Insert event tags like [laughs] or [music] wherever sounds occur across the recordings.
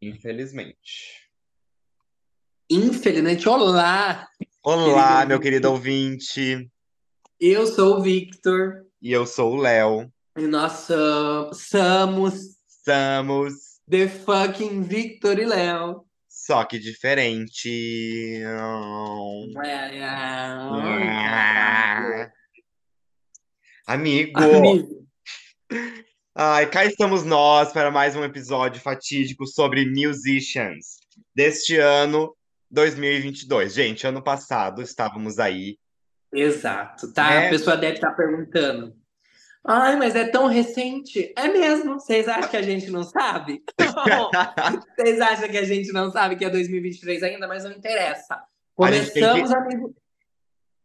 Infelizmente. Infelizmente, olá! Olá, Querido meu querido ouvinte. Eu sou o Victor E eu sou o Léo. e nós so- somos Estamos The Fucking Victor e Léo. só que diferente. Amigo, Amigo, ai, cá estamos nós para mais um episódio fatídico sobre musicians deste ano 2022. Gente, ano passado estávamos aí. exato, tá? É. A pessoa deve estar perguntando. Ai, mas é tão recente. É mesmo? Vocês acham que a gente não sabe? [laughs] [laughs] Vocês acham que a gente não sabe que é 2023 ainda? Mas não interessa. A Começamos, amigo.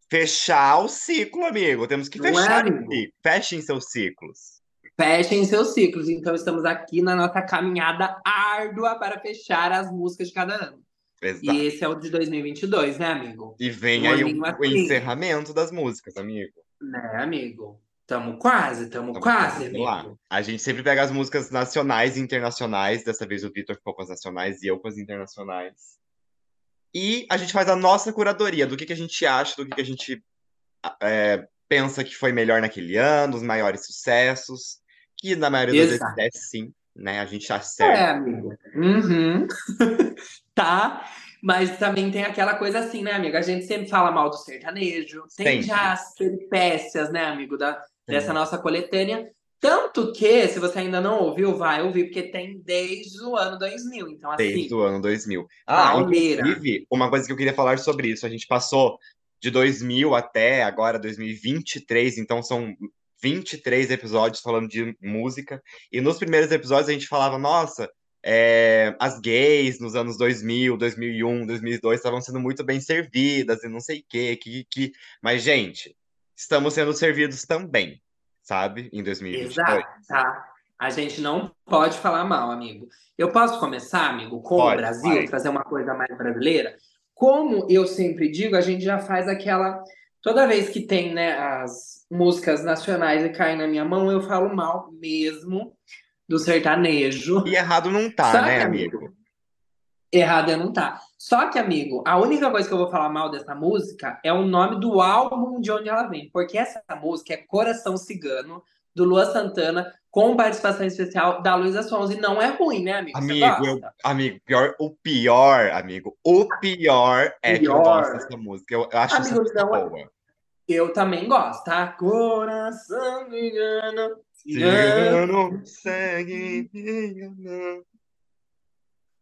Fechar o ciclo, amigo. Temos que Não é, fechar aqui. Fechem seus ciclos. Fechem seus ciclos. Então, estamos aqui na nossa caminhada árdua para fechar as músicas de cada ano. Exato. E esse é o de 2022, né, amigo? E vem Um aí o, o assim. encerramento das músicas, amigo. Né, amigo? Tamo quase, tamo Tamo quase, quase lá. amigo. A gente sempre pega as músicas nacionais e internacionais. Dessa vez o Vitor ficou com as nacionais e eu com as internacionais. E a gente faz a nossa curadoria do que, que a gente acha, do que, que a gente é, pensa que foi melhor naquele ano, os maiores sucessos. Que na maioria das Exato. vezes é sim, né? A gente É, acerta. amigo. Uhum. [laughs] tá? Mas também tem aquela coisa assim, né, amigo? A gente sempre fala mal do sertanejo. Tem Sempre. já as peripécias, né, amigo, da, dessa Sim. nossa coletânea. Tanto que, se você ainda não ouviu, vai ouvir, porque tem desde o ano 2000. Então, assim, Desde o ano 2000. Ah, inclusive, uma coisa que eu queria falar sobre isso. A gente passou de 2000 até agora 2023, então são 23 episódios falando de música. E nos primeiros episódios a gente falava, nossa, é, as gays nos anos 2000, 2001, 2002 estavam sendo muito bem servidas e não sei o quê, que, que... Mas, gente, estamos sendo servidos também, sabe? Em 2022. Exato, tá? A gente não pode falar mal, amigo. Eu posso começar, amigo, com Pode, o Brasil, vai. trazer uma coisa mais brasileira? Como eu sempre digo, a gente já faz aquela. Toda vez que tem, né, as músicas nacionais e caem na minha mão, eu falo mal mesmo do sertanejo. E errado não tá, Só né, que, amigo? Errado eu não tá. Só que, amigo, a única coisa que eu vou falar mal dessa música é o nome do álbum de onde ela vem. Porque essa música é Coração Cigano, do Lua Santana, com participação especial da Luísa Sons. E não é ruim, né, amigo? Amigo, eu, amigo, pior, o pior, amigo, o pior é que eu Pior. gosto dessa música. Eu, eu acho Amigo, música não é- boa. Eu também gosto, tá? Coração cigano, cigano. Cigano, segue me enganando.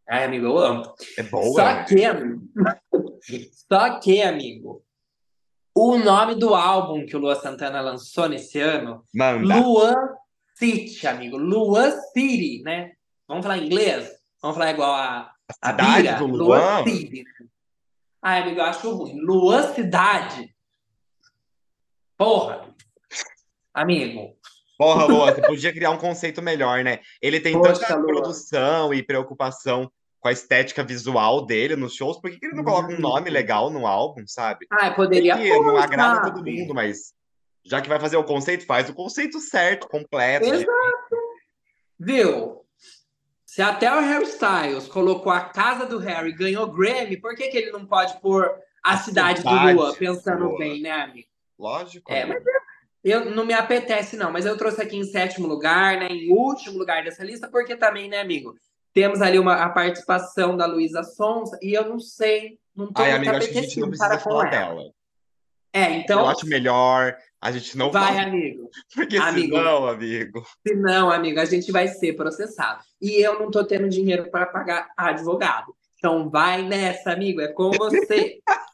Ai, amigo, eu amo. É boa, Só né? que, amigo. [laughs] Só que, amigo. O nome do álbum que o Lua Santana lançou nesse ano Manda. Luan City, amigo. Luan City, né? Vamos falar em inglês? Vamos falar igual a, A a cidade Bira? do Luan? City. Ai, amigo, eu acho ruim. Luan Cidade. Porra. Amigo. Porra, Luan, você podia criar um conceito melhor, né? Ele tem Poxa, tanta Luan. produção e preocupação com a estética visual dele nos shows, por que que ele não coloca um Hum. nome legal no álbum, sabe? Ai, poderia que não agrada sabe? todo mundo, mas já que vai fazer o conceito, faz o conceito certo, completo. Exato. Viu? Se até o Harry Styles colocou a casa do Harry e ganhou Grammy, por que, que ele não pode pôr a, A cidade, cidade do Lua? do Pensando Lua. bem, né, amigo? Lógico. É, amigo. Eu não me apetece, não, mas eu trouxe aqui em sétimo lugar, né? Em último lugar dessa lista, porque também, né, amigo? Temos ali uma, a participação da Luísa Sonza, e eu não sei, não tô Ai, muito amigo, acho que a gente não precisa falar ela. dela. É, Eu então, acho melhor a gente não vai, amigo. [laughs] porque amigo. senão, amigo. Se não, amigo, a gente vai ser processado. E eu não tô tendo dinheiro para pagar advogado. Então vai nessa, amigo, é com você. [laughs]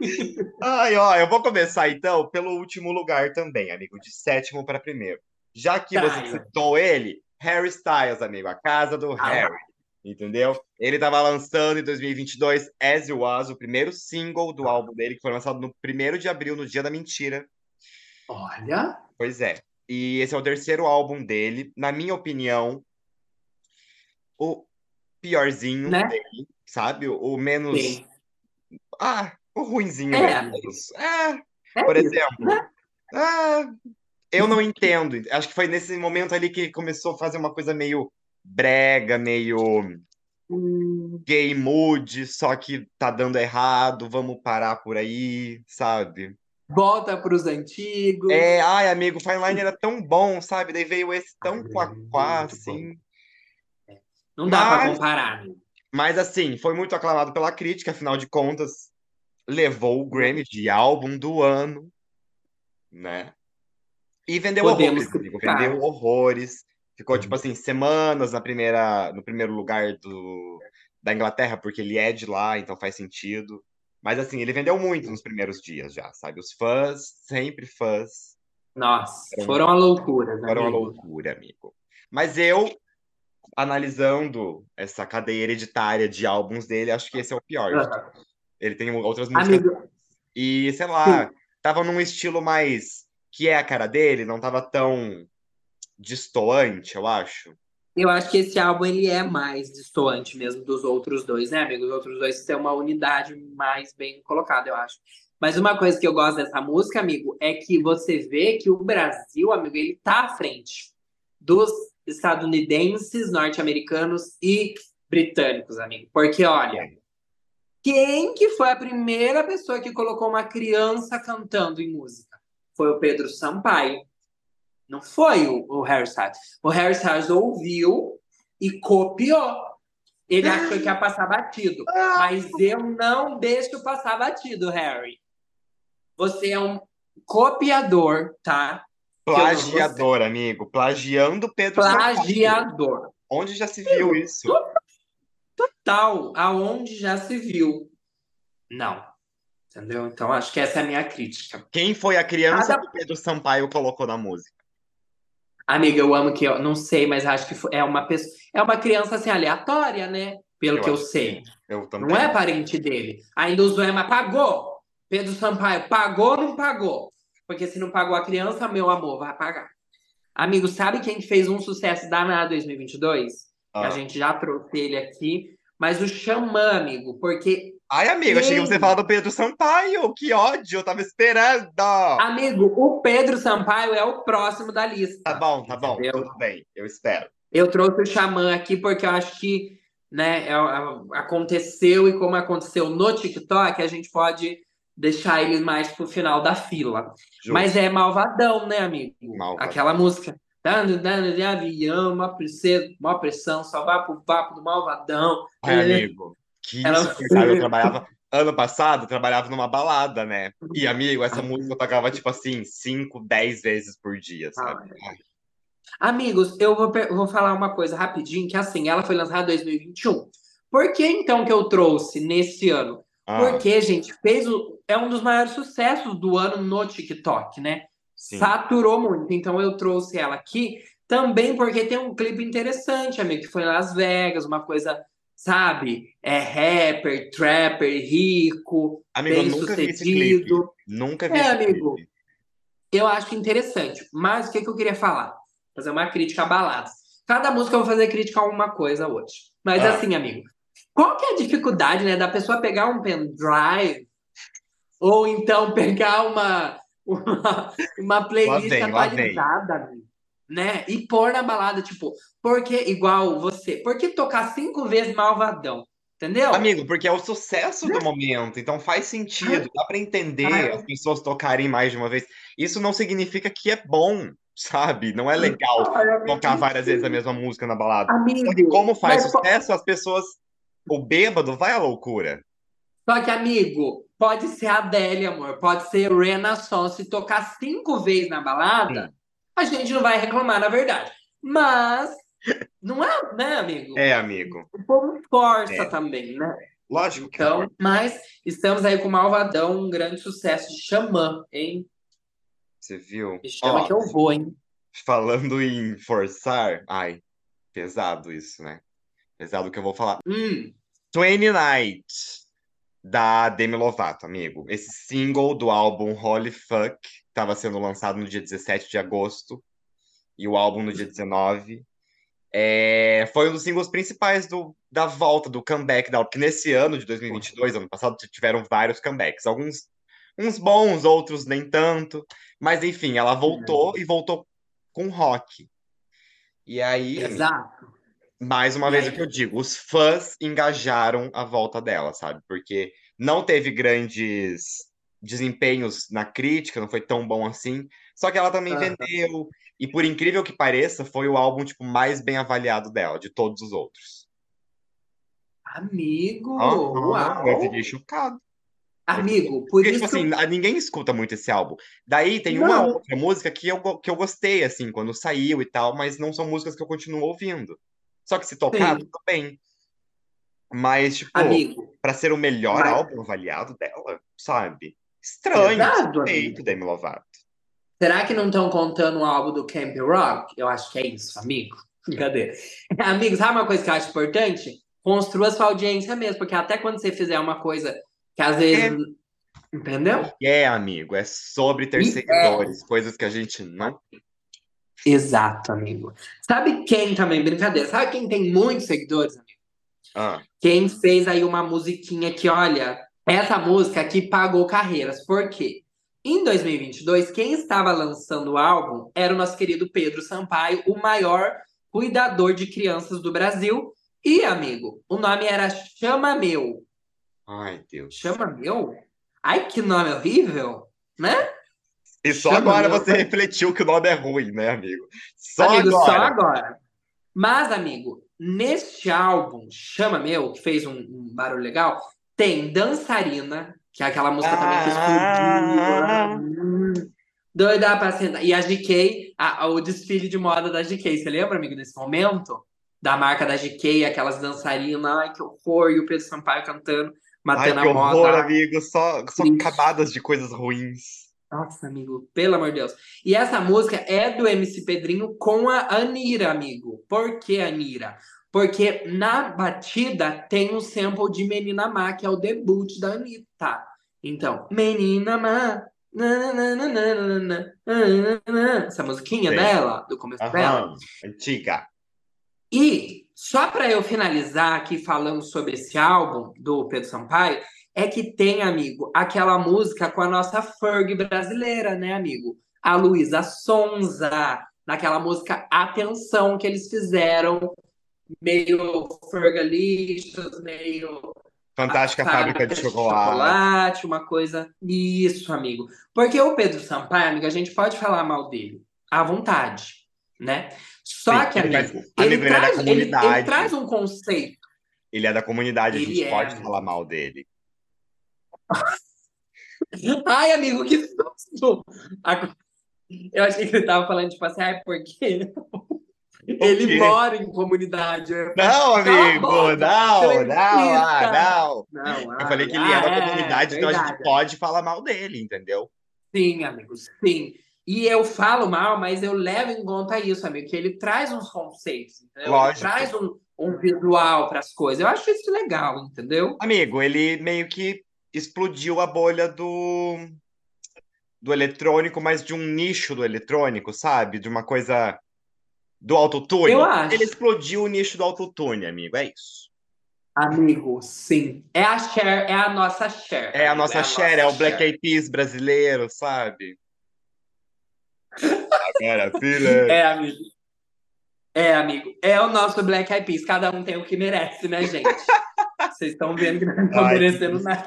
[laughs] Ai, ó, eu vou começar então pelo último lugar também, amigo, de sétimo para primeiro. Já que Tá, você citou ele, Harry Styles, amigo, a casa do Ah, Harry. Entendeu? Ele tava lançando em 2022 As You Was, o primeiro single do álbum dele, que foi lançado no 1 de abril, no dia da mentira. Olha, Pois é. E esse é o terceiro álbum dele. Na minha opinião, o piorzinho Né? dele, sabe? O, menos. sim. Ah, ruinzinho É. É. É, É por exemplo. né? Ah, eu não entendo. Acho que foi nesse momento ali que começou a fazer uma coisa meio brega, meio Hum, gay mood, só que tá dando errado, vamos parar por aí, sabe? volta pros antigos. É, ai, amigo, o Fine Line era tão bom, sabe? Daí veio esse tão quá-quá, bom. assim. Não dá pra Mas- comparar. amigo. Mas, assim, foi muito aclamado pela crítica, afinal de contas, levou o Grammy de álbum do ano, né? E vendeu Podemos horrores, amigo, vendeu horrores. Ficou, tipo assim, semanas na primeira, no primeiro lugar do, da Inglaterra, porque ele é de lá, então faz sentido. Mas, assim, ele vendeu muito nos primeiros dias já, sabe? Os fãs, sempre fãs, Nossa, Foram- foram a loucura, né, Era uma loucura, amigo. Mas eu, analisando essa cadeia hereditária de álbuns dele, acho que esse é o pior. Aham. Ele tem outras músicas. Amigo, E, sei lá, tava num estilo mais que é a cara dele, não tava tão destoante, eu acho. eu acho que esse álbum ele é mais distoante mesmo dos outros dois, né, amigo? Os outros dois têm uma unidade mais bem colocada, eu acho. Mas uma coisa que eu gosto dessa música, amigo, é que você vê que o Brasil, amigo, ele tá à frente dos estadunidenses, norte-americanos e britânicos, amigo. Porque, olha, quem que foi a primeira pessoa que colocou uma criança cantando em música? Foi o Pedro Sampaio. Não foi o, o Harry Styles. O Harry Styles ouviu e copiou. Ele achou que ia passar batido. Mas eu não deixo passar batido, Harry. Você é um copiador, tá? Plagiador, amigo. Plagiando Pedro Sampaio. Plagiador. Onde já se viu isso? Tal, aonde já se viu. Não. Entendeu? Então, acho que essa é a minha crítica. Quem foi a criança Cada- que Pedro Sampaio colocou na música? Amiga, eu amo que eu não sei, mas acho que é uma pessoa, é uma criança assim aleatória, né? Pelo Eu que eu acho que sei. Eu também. Não é parente dele. Ainda o Zoema pagou. Pedro Sampaio pagou ou não pagou? Porque se não pagou a criança, meu amor, vai pagar. Amigo, sabe quem fez um sucesso danado em 2022? Ah. A gente já trouxe ele aqui. Mas o Xamã, amigo, porque, Ai, amigo, achei que você falar do Pedro Sampaio. Que ódio, eu tava esperando. amigo, o Pedro Sampaio é o próximo da lista. Tá bom, tá bom, Entendeu? tudo bem, eu espero. Eu trouxe o Xamã aqui porque eu acho que né, é- é- aconteceu e como aconteceu no TikTok, a gente pode deixar ele mais pro final da fila. Justo. Mas é malvadão, né, amigo? Malvadão. Aquela música. Dando, dando de avião, uma pressão, uma pressão, só vai pro papo do malvadão. É. amigo, que Ela- insuportável. Eu trabalhava, ano passado, eu trabalhava numa balada, né? E, amigo, essa música eu tocava, tipo assim, 5, 10 vezes por dia, sabe? Ai, Amigos, eu vou, vou falar uma coisa rapidinho, que assim, ela foi lançada em 2021. Por que então que eu trouxe nesse ano? ah, Porque, gente, fez o, é um dos maiores sucessos do ano no TikTok, né? Sim. Saturou muito. Então eu trouxe ela aqui também porque tem um clipe interessante, amigo, que foi em Las Vegas, uma coisa, sabe? É rapper, trapper, rico, amigo, bem nunca vi sucedido. Nunca vi É, esse amigo. clipe. Eu acho interessante. Mas o que, que eu queria falar? Fazer uma crítica a baladas. Cada música eu vou fazer crítica a alguma coisa hoje. Mas Ah. assim, amigo, qual que é a dificuldade, né, da pessoa pegar um pendrive ou então [laughs] pegar uma, uma, uma playlist lá atualizada, amigo, né? E pôr na balada, tipo, porque igual você, por que tocar cinco vezes malvadão? Entendeu? Amigo, porque é o sucesso do momento, então faz sentido, dá pra entender Ah. as pessoas tocarem mais de uma vez. Isso não significa que é bom, sabe? Não é legal Ai, tocar várias vezes a mesma música na balada. Amigo, como faz sucesso, as pessoas. O bêbado vai à loucura. Só que, amigo, pode ser a Adele, amor. Pode ser Renaissance. Se tocar cinco vezes na balada, a gente não vai reclamar, na verdade. Mas, não é, né, amigo? É, amigo. O povo força É. também, né? Lógico que Então, não. mas estamos aí com o Malvadão, um grande sucesso de Xamã, hein? Você viu? Me chama Ó, que eu vou, hein? falando em forçar. Ai, pesado isso, né? Pesado o que eu vou falar. Hum, 20 Night, da Demi Lovato, amigo. Esse single do álbum Holy Fuck estava sendo lançado no dia 17 de agosto e o álbum no dia 19. É, foi um dos singles principais do, da volta, do comeback dela, porque nesse ano de 2022, ano passado, tiveram vários comebacks. Alguns uns bons, outros nem tanto. Mas enfim, ela voltou e voltou com rock. E aí, exato. Mais uma vez o que eu digo, os fãs engajaram a volta dela, sabe? Porque não teve grandes desempenhos na crítica, não foi tão bom assim. Só que ela também Aham. vendeu. E por incrível que pareça, foi o álbum tipo mais bem avaliado dela, de todos os outros. Amigo, Aham, eu fiquei uau! chocado. Amigo, por Porque, isso tipo assim, ninguém escuta muito esse álbum. Daí tem uma Não, outra música que eu, que eu gostei, assim, quando saiu e tal, mas não são músicas que eu continuo ouvindo. Só que se tocar, sim. tudo bem. Mas, tipo, Amigo, pra ser o melhor mas... álbum avaliado dela, sabe? Estranho, amigo. Demi Lovato. Será que não estão contando o álbum do Camp Rock? Eu acho que é isso, amigo. [laughs] Brincadeira. Amigo, sabe uma coisa que eu acho importante? Construa sua audiência mesmo, porque até quando você fizer uma coisa que às vezes. Entendeu? É, amigo, é sobre ter E é. coisas que a gente não. Exato, amigo. Sabe quem também, brincadeira? Sabe quem tem muitos seguidores, amigo? Ah, Quem fez aí uma musiquinha que, olha, essa música aqui pagou carreiras. Por quê? Em 2022, quem estava lançando o álbum era o nosso querido Pedro Sampaio, o maior cuidador de crianças do Brasil. E, amigo, o nome era Chama Meu. ai, Deus. Chama Meu? Ai, que nome horrível, né? E só Chama agora Meu. você refletiu que o nome é ruim, né, amigo? Só amigo, agora. só agora. Mas, amigo, neste álbum, Chama Meu, que fez um, um barulho legal, tem Dançarina, que é aquela música também que Ah. explodiu. Hum, Doida pra sentar. E a GK, a- a- o desfile de moda da GK. Você lembra, amigo, desse momento? Da marca da GK, aquelas dançarinas, ai que horror, e o Pedro Sampaio cantando, Ai, matando que a horror, moda. amigo. Só, só camadas de coisas ruins. Nossa, amigo, pelo amor de Deus. E essa música é do MC Pedrinho com a Anira, amigo. Por que Anira? Porque na batida tem um sample de Menina Má, que é o debut da Anitta. Então, Menina Má. Essa musiquinha Sim. dela, do começo uhum. dela. Antiga. E só para eu finalizar aqui falando sobre esse álbum do Pedro Sampaio, é que tem, amigo, aquela música com a nossa Ferg brasileira, né, amigo? A Luísa Sonza, naquela música Atenção que eles fizeram, meio Fergalicious, meio Fantástica a Fábrica de Chocolate. chocolate, uma coisa. Isso, amigo. Porque o Pedro Sampaio, amigo, a gente pode falar mal dele à vontade, né? Só Sim, que, ele amigo, ele, ele é da traz, ele, ele traz um conceito. Ele é da comunidade, a Ele gente é, pode falar mal dele. [laughs] Ai, amigo, que susto! Eu achei que ele tava falando, tipo assim, ai, porque ele mora em comunidade. Falei, Não, amigo, não, não, ah, não. Não, Eu falei que ele ah, é da é, comunidade, então a gente pode falar mal dele, entendeu? Sim, amigo, sim. E eu falo mal, mas eu levo em conta isso, amigo, que ele traz uns conceitos, entendeu? Lógico. Ele traz um, um visual para as coisas. Eu acho isso legal, entendeu? Amigo, ele meio que explodiu a bolha do do eletrônico, mas de um nicho do eletrônico, sabe? De uma coisa do autotune. Eu acho. Ele explodiu o nicho do autotune, amigo, é isso. Amigo, sim. É a Cher, é a nossa Cher. É a nossa Cher, é o nossa Black Cher. Eyed Peas brasileiro, sabe? [laughs] Agora, filha. É, amigo. É, amigo. É o nosso Black Eyed Peas. Cada um tem o que merece, né, gente? [laughs] Vocês estão vendo que não estão [laughs] Ai, que merecendo nada.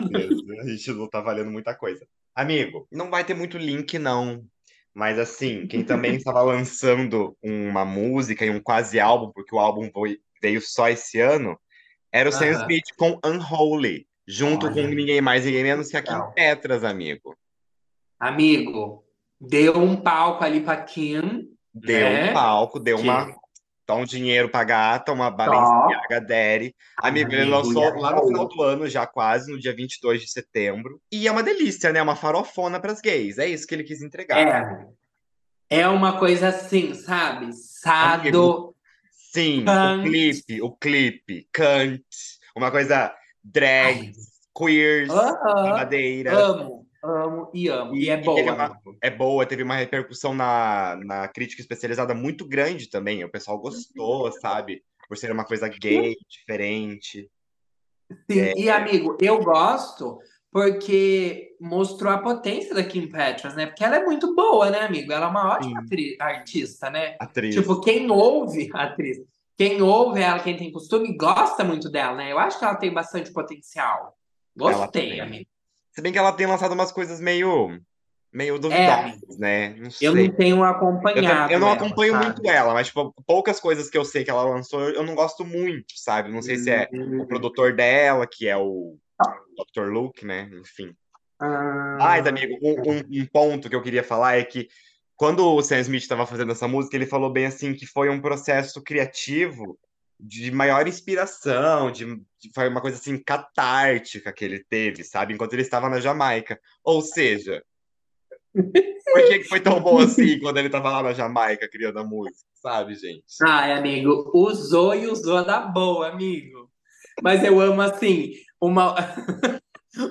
A gente não tá valendo muita coisa. Amigo, não vai ter muito link, não. Mas assim, quem também estava [laughs] lançando uma música e um quase álbum, porque o álbum veio só esse ano, era o Sam Aham. Smith com Unholy, junto Olha. com ninguém mais, ninguém menos que a Kim. Petras, amigo. Amigo, deu um palco ali pra Kim. Deu né? um palco, deu Que- uma. Dá um dinheiro pra gata, uma Balenciaga Daddy. Amigo, ele lançou lá no final do ano, já quase, no dia 22 de setembro. E é uma delícia, né? Uma farofona pras gays. É isso que ele quis entregar. É. É uma coisa assim, sabe? Sado. Amigo. Sim, o clipe, o clipe, cunt, uma coisa drag, Ai. queers, Aham. madeira. Amo, amo e amo. E, é teve boa. uma- amigo. é boa, teve uma repercussão na, na crítica especializada muito grande também. O pessoal gostou, sabe? Por ser uma coisa gay, diferente. Sim, É. e amigo, eu gosto porque mostrou a potência da Kim Petras, né? Porque ela é muito boa, né, amigo? Ela é uma ótima Sim. atri- artista, né? Atriz. Tipo, quem ouve a atriz, quem ouve ela, quem tem costume, gosta muito dela, né? Eu acho que ela tem bastante potencial. Gostei, amigo. Se bem que ela tem lançado umas coisas meio meio duvidosas, é, né? Não eu não tenho acompanhado. Eu, eu não ela, acompanho sabe? muito ela, mas tipo, poucas coisas que eu sei que ela lançou, eu não gosto muito, sabe? Não sei se é o hum. produtor dela, que é o Dr. Luke, né? Enfim. Ah... Mas, amigo, um, um, um, ponto que eu queria falar é que quando o Sam Smith estava fazendo essa música, ele falou bem assim que foi um processo criativo de maior inspiração, de, de foi uma coisa assim catártica que ele teve, sabe? Enquanto ele estava na Jamaica. Ou seja, por que foi tão bom assim quando ele estava lá na Jamaica criando a música, sabe, gente? Ai, amigo, usou e usou da boa, amigo. Mas eu amo assim, uma [laughs]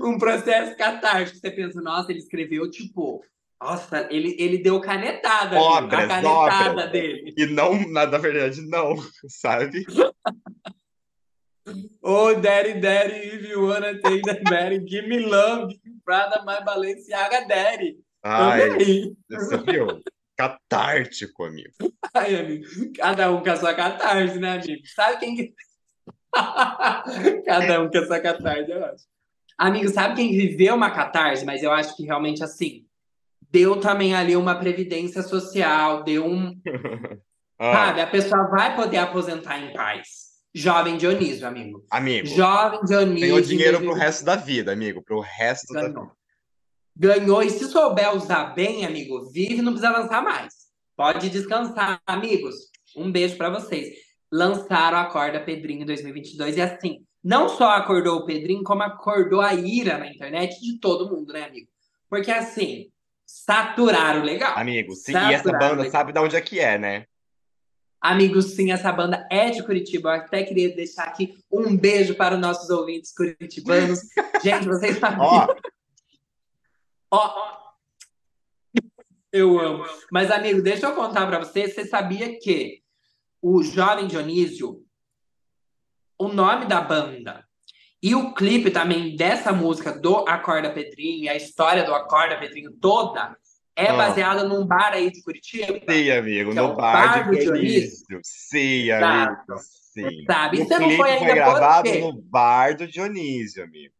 um processo catártico. Você pensa, nossa, ele escreveu tipo nossa, ele, ele deu canetada. Obras, a canetada obras. dele. E não, na, na verdade, não, [laughs] sabe? [laughs] oh, daddy, daddy, if you wanna take that daddy, give me love, give me Prada, my Balenciaga, daddy. Ai, você viu? Catártico, amigo. [laughs] Ai, amigo. Cada um com a sua catarse, né, amigo? Sabe quem que... Cada um com a sua catarse, eu acho. Amigo, sabe quem viveu uma catarse? Mas eu acho que realmente, assim, deu também ali uma previdência social, deu um. [laughs] ah. Sabe, a pessoa vai poder aposentar em paz. Jovem Dionísio, amigo. Amigo. Jovem Dionísio. Ganhou dinheiro pro resto da vida, amigo. Pro resto Ganhou. da vida. Ganhou. E se souber usar bem, amigo, vive não precisa lançar mais. Pode descansar, amigos. Um beijo para vocês. Lançaram a Corda Pedrinho em 2022 e assim, não só acordou o Pedrinho, como acordou a ira na internet de todo mundo, né, amigo? Porque assim, Saturaram legal. Amigo, sim, Saturaram, e essa banda legal. sabe de onde é que é, né? Amigos, sim, essa banda é de Curitiba. Eu até queria deixar aqui um beijo para os nossos ouvintes curitibanos. [laughs] Gente, vocês sabiam. Ó. Ó. Eu amo. Mas, amigo, deixa eu contar para você. Você sabia que o Jovem Dionísio, o nome da banda e o clipe também dessa música do Acorda Pedrinho, a história do Acorda Pedrinho toda, é ah. baseada num bar aí de Curitiba. Sim, amigo, no é bar, bar, de Dionísio. Sim, amigo. Sim. Sabe? Você não foi ainda foi gravado no bar do Dionísio, amigo.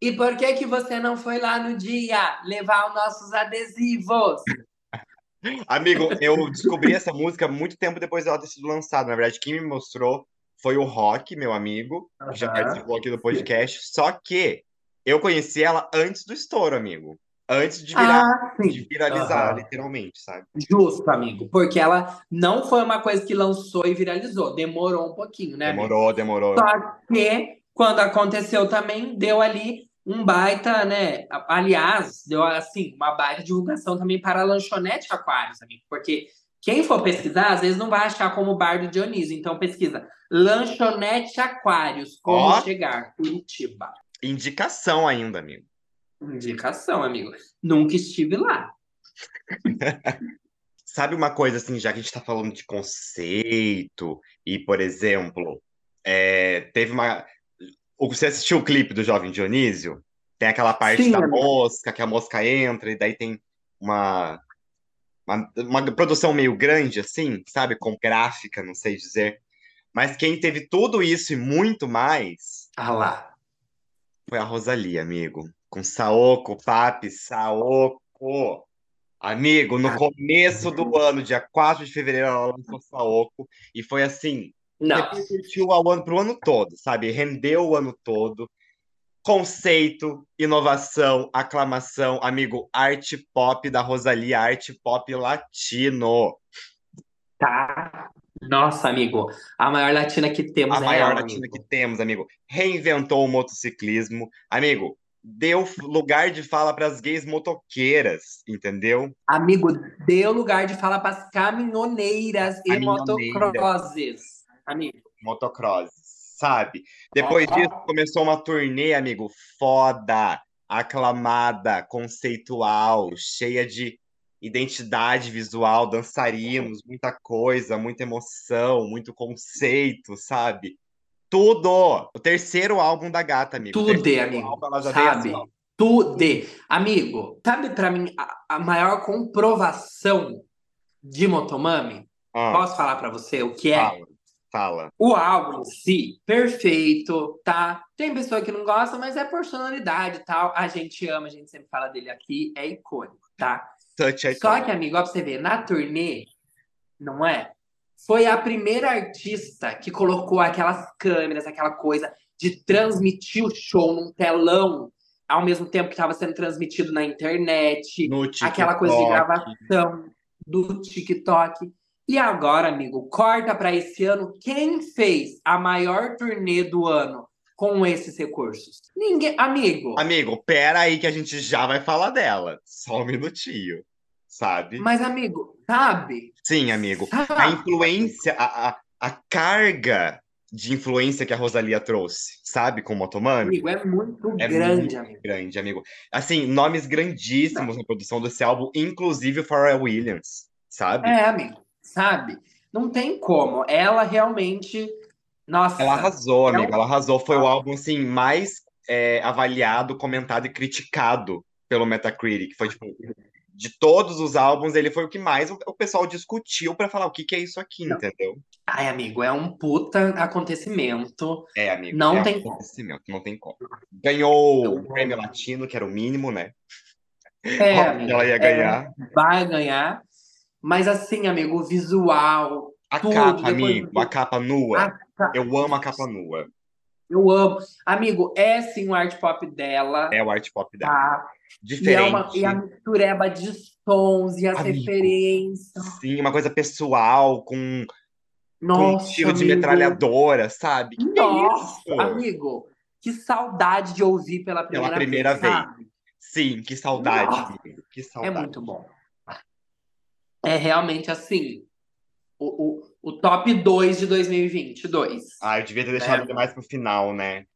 E por que que você não foi lá no dia levar os nossos adesivos? [laughs] Amigo, eu descobri essa música muito tempo depois dela ter sido lançada. Na verdade, quem me mostrou foi o Rock, meu amigo, que já participou aqui do podcast. Só que eu conheci ela antes do estouro, amigo. Antes de, virar, ah, de viralizar, literalmente, sabe? Justo, amigo. Porque ela não foi uma coisa que lançou e viralizou. Demorou um pouquinho, né? Demorou, amigo? demorou. Só que quando aconteceu também, deu ali um baita, né? Aliás, deu assim, uma baita divulgação também para a lanchonete Aquários, amigo. Porque quem for pesquisar, às vezes não vai achar como bar do Dionísio. Então pesquisa Lanchonete Aquários, como chegar, Curitiba. Indicação ainda, amigo. Indicação, amigo. Nunca estive lá. [laughs] Sabe uma coisa assim, já que a gente tá falando de conceito, e, por exemplo, é, teve uma. Você assistiu o clipe do Jovem Dionísio? Tem aquela parte Sim, da amigo. mosca, que a mosca entra, e daí tem uma uma, uma produção meio grande, assim, sabe? Com gráfica, não sei dizer. Mas quem teve tudo isso e muito mais. Ah lá. Foi a Rosalia, amigo. Com Saoko, Papi, Saoko. Amigo, no começo do ano, dia 4 de fevereiro, ela lançou Saoko. E foi assim. Não. Repercutiu ao ano, pro ano todo, sabe? Rendeu o ano todo conceito, inovação, aclamação, amigo, arte pop da Rosalia, arte pop latino. Tá. Nossa, amigo, a maior latina que temos a é maior ela, latina amigo. que temos, amigo. Reinventou o motociclismo, amigo. Deu lugar de fala para as gays motoqueiras, entendeu? Amigo, deu lugar de fala para as caminhoneiras e motocrosses, amigo. Motocrosses sabe? Depois disso, começou uma turnê, amigo, foda, aclamada, conceitual, cheia de identidade visual, dançarinos, muita coisa, muita emoção, muito conceito, sabe? Tudo! O terceiro álbum da gata, amigo. Tudo, amigo. Álbum, sabe? Assim, Tudo. Amigo, sabe para mim a, a, maior comprovação de Motomami? Ah. Posso falar para você o que é? Fala. Fala. O álbum em si, perfeito, tá? Tem pessoa que não gosta, mas é personalidade e tal. A gente ama, a gente sempre fala dele aqui, é icônico, tá? Touch. Só que, amigo, ó, pra você ver, na turnê, não é? Foi a primeira artista que colocou aquelas câmeras, aquela coisa de transmitir o show num telão ao mesmo tempo que estava sendo transmitido na internet, aquela coisa de gravação do TikTok. E agora, amigo, corta para esse ano. Quem fez a maior turnê do ano com esses recursos? Ninguém, amigo. Amigo, pera aí que a gente já vai falar dela. Só um minutinho. Sabe? Mas, amigo, sabe? Sim, amigo. A Sabe? influência, a, a, a carga de influência que a Rosalia trouxe, sabe, com o Motomami? Amigo, é muito É grande, muito amigo. grande, amigo. Assim, nomes grandíssimos na produção desse álbum, inclusive o Pharrell Williams, sabe? É, amigo, sabe? Não tem como. Ela realmente. Nossa. Ela arrasou, É amigo. um- Ela arrasou. Foi o álbum, assim, mais é, avaliado, comentado e criticado pelo Metacritic. Foi, tipo, de todos os álbuns, ele foi o que mais o, pessoal discutiu pra falar o que que é isso aqui, Não. entendeu? Ai, amigo, é um puta acontecimento. É, amigo. Não é tem um como. acontecimento, não tem como. Ganhou Não. o Grammy Latino, que era o mínimo, né? É, amigo. ela ia é, ganhar. vai ganhar. Mas assim, amigo, o visual, A tudo, capa, amigo, a capa nua. a ca- Eu amo a capa nua. eu amo. Amigo, é sim o art pop dela, É o art pop dela. tá? E, é Diferente. uma, e a mistureba de sons e as Amigo. referências. Sim, uma coisa pessoal, com, com Nossa, tiro de amigo. metralhadora, sabe? Que é Nossa, isso? amigo, que saudade de ouvir pela Pela primeira, primeira vez. sabe? Sim, que saudade, Nossa. amigo. Que É saudade. muito bom. É realmente assim, o, o, o top 2 de 2022. Ah, eu devia ter deixado É. ele mais pro final, né?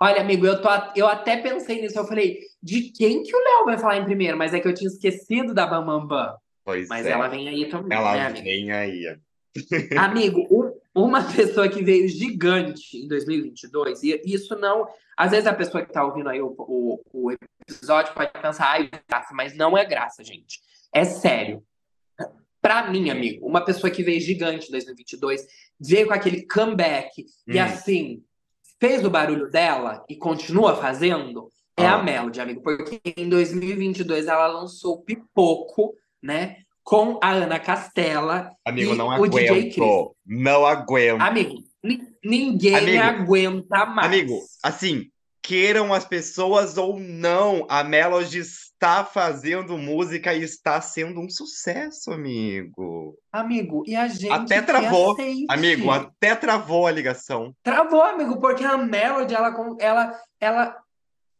Olha, amigo, eu, tô, eu até pensei nisso. Eu falei, de quem que o Léo vai falar em primeiro? Mas é que eu tinha esquecido da Bam Bam Bam. Pois Mas é. ela vem aí também, Ela né, vem aí. [laughs] Amigo, um- uma pessoa que veio gigante em 2022, e isso não. Às vezes a pessoa que tá ouvindo aí o, o, o episódio pode pensar, ai, graça, mas não é graça, gente. É sério. Pra mim, amigo, uma pessoa que veio gigante em 2022, veio com aquele comeback e Hum. assim, fez o barulho dela e continua fazendo, é Ah. a Melody, amigo. Porque em 2022 ela lançou Pipoco, né? Com a Ana Castela. Amigo, E não o DJ aguento. Não aguento. Amigo, ni- ninguém Amigo, aguenta mais. Amigo, assim, queiram as pessoas ou não, a Melody está fazendo música e está sendo um sucesso, amigo. Amigo, e a gente Até travou. Amigo, até travou a ligação. Travou, amigo, porque a Melody, ela, ela, ela,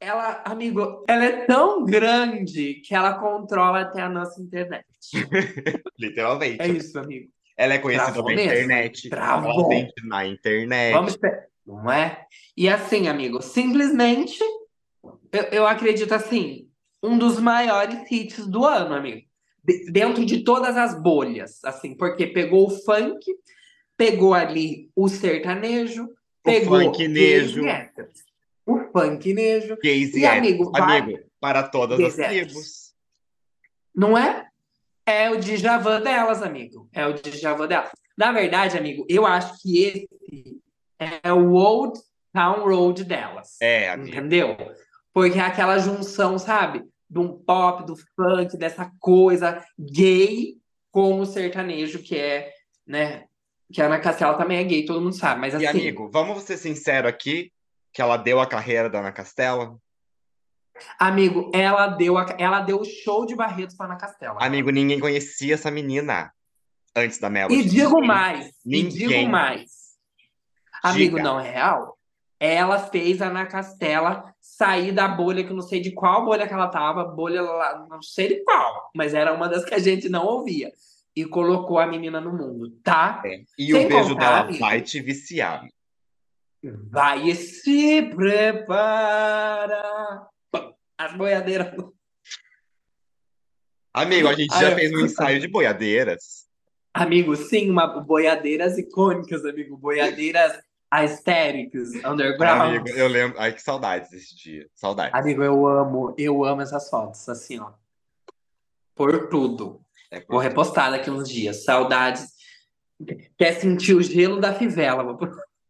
ela, amigo, ela é tão grande que ela controla até a nossa internet. [laughs] Literalmente. É isso, amigo. Ela é conhecida Travou na mesmo. internet. Travou. Ela vende na internet. Vamos. Não é? E assim, amigo, simplesmente, eu, eu acredito assim, um dos maiores hits do ano, amigo. De- dentro de todas as bolhas, assim, porque pegou o funk, pegou ali o sertanejo, pegou funknejo. o funknejo, Gays E, amigo, héteros. vai- Amigo, para todas Gays as tribos. não é? É o Djavan delas, amigo. É o Djavan delas. Na verdade, amigo, eu acho que esse é o Old Town Road delas. É, amigo. Entendeu? Porque é aquela junção, sabe? De um pop, do funk, dessa coisa gay com o sertanejo, que é, né? Que a Ana Castela também é gay, todo mundo sabe. Mas E, assim, amigo, vamos ser sinceros aqui, que ela deu a carreira da Ana Castela? amigo, ela deu, a- ela deu o show de Barretos para Ana Castela. Amigo, ninguém conhecia essa menina antes da Melody. E digo Ninguém. mais, e Ninguém. digo mais. Amigo, Diga. não é real? Ela fez a Ana Castela sair da bolha, que eu não sei de qual bolha que ela tava, bolha lá, não sei de qual, mas era uma das que a gente não ouvia. E colocou a menina no mundo, tá? É. E Sem o beijo contar, dela amigo. vai te viciar. Vai se prepara. As boiadeiras. Amigo, a gente já fez um ensaio de boiadeiras. Amigo, sim, uma boiadeiras icônicas, amigo. Boiadeiras aesthetics, underground. Amigo, eu lembro. Ai, que saudades desse dia. Saudades. Amigo, eu amo, eu amo essas fotos, assim, ó. Por tudo. É, Vou repostar daqui uns dias. Saudades. Quer sentir o gelo da fivela.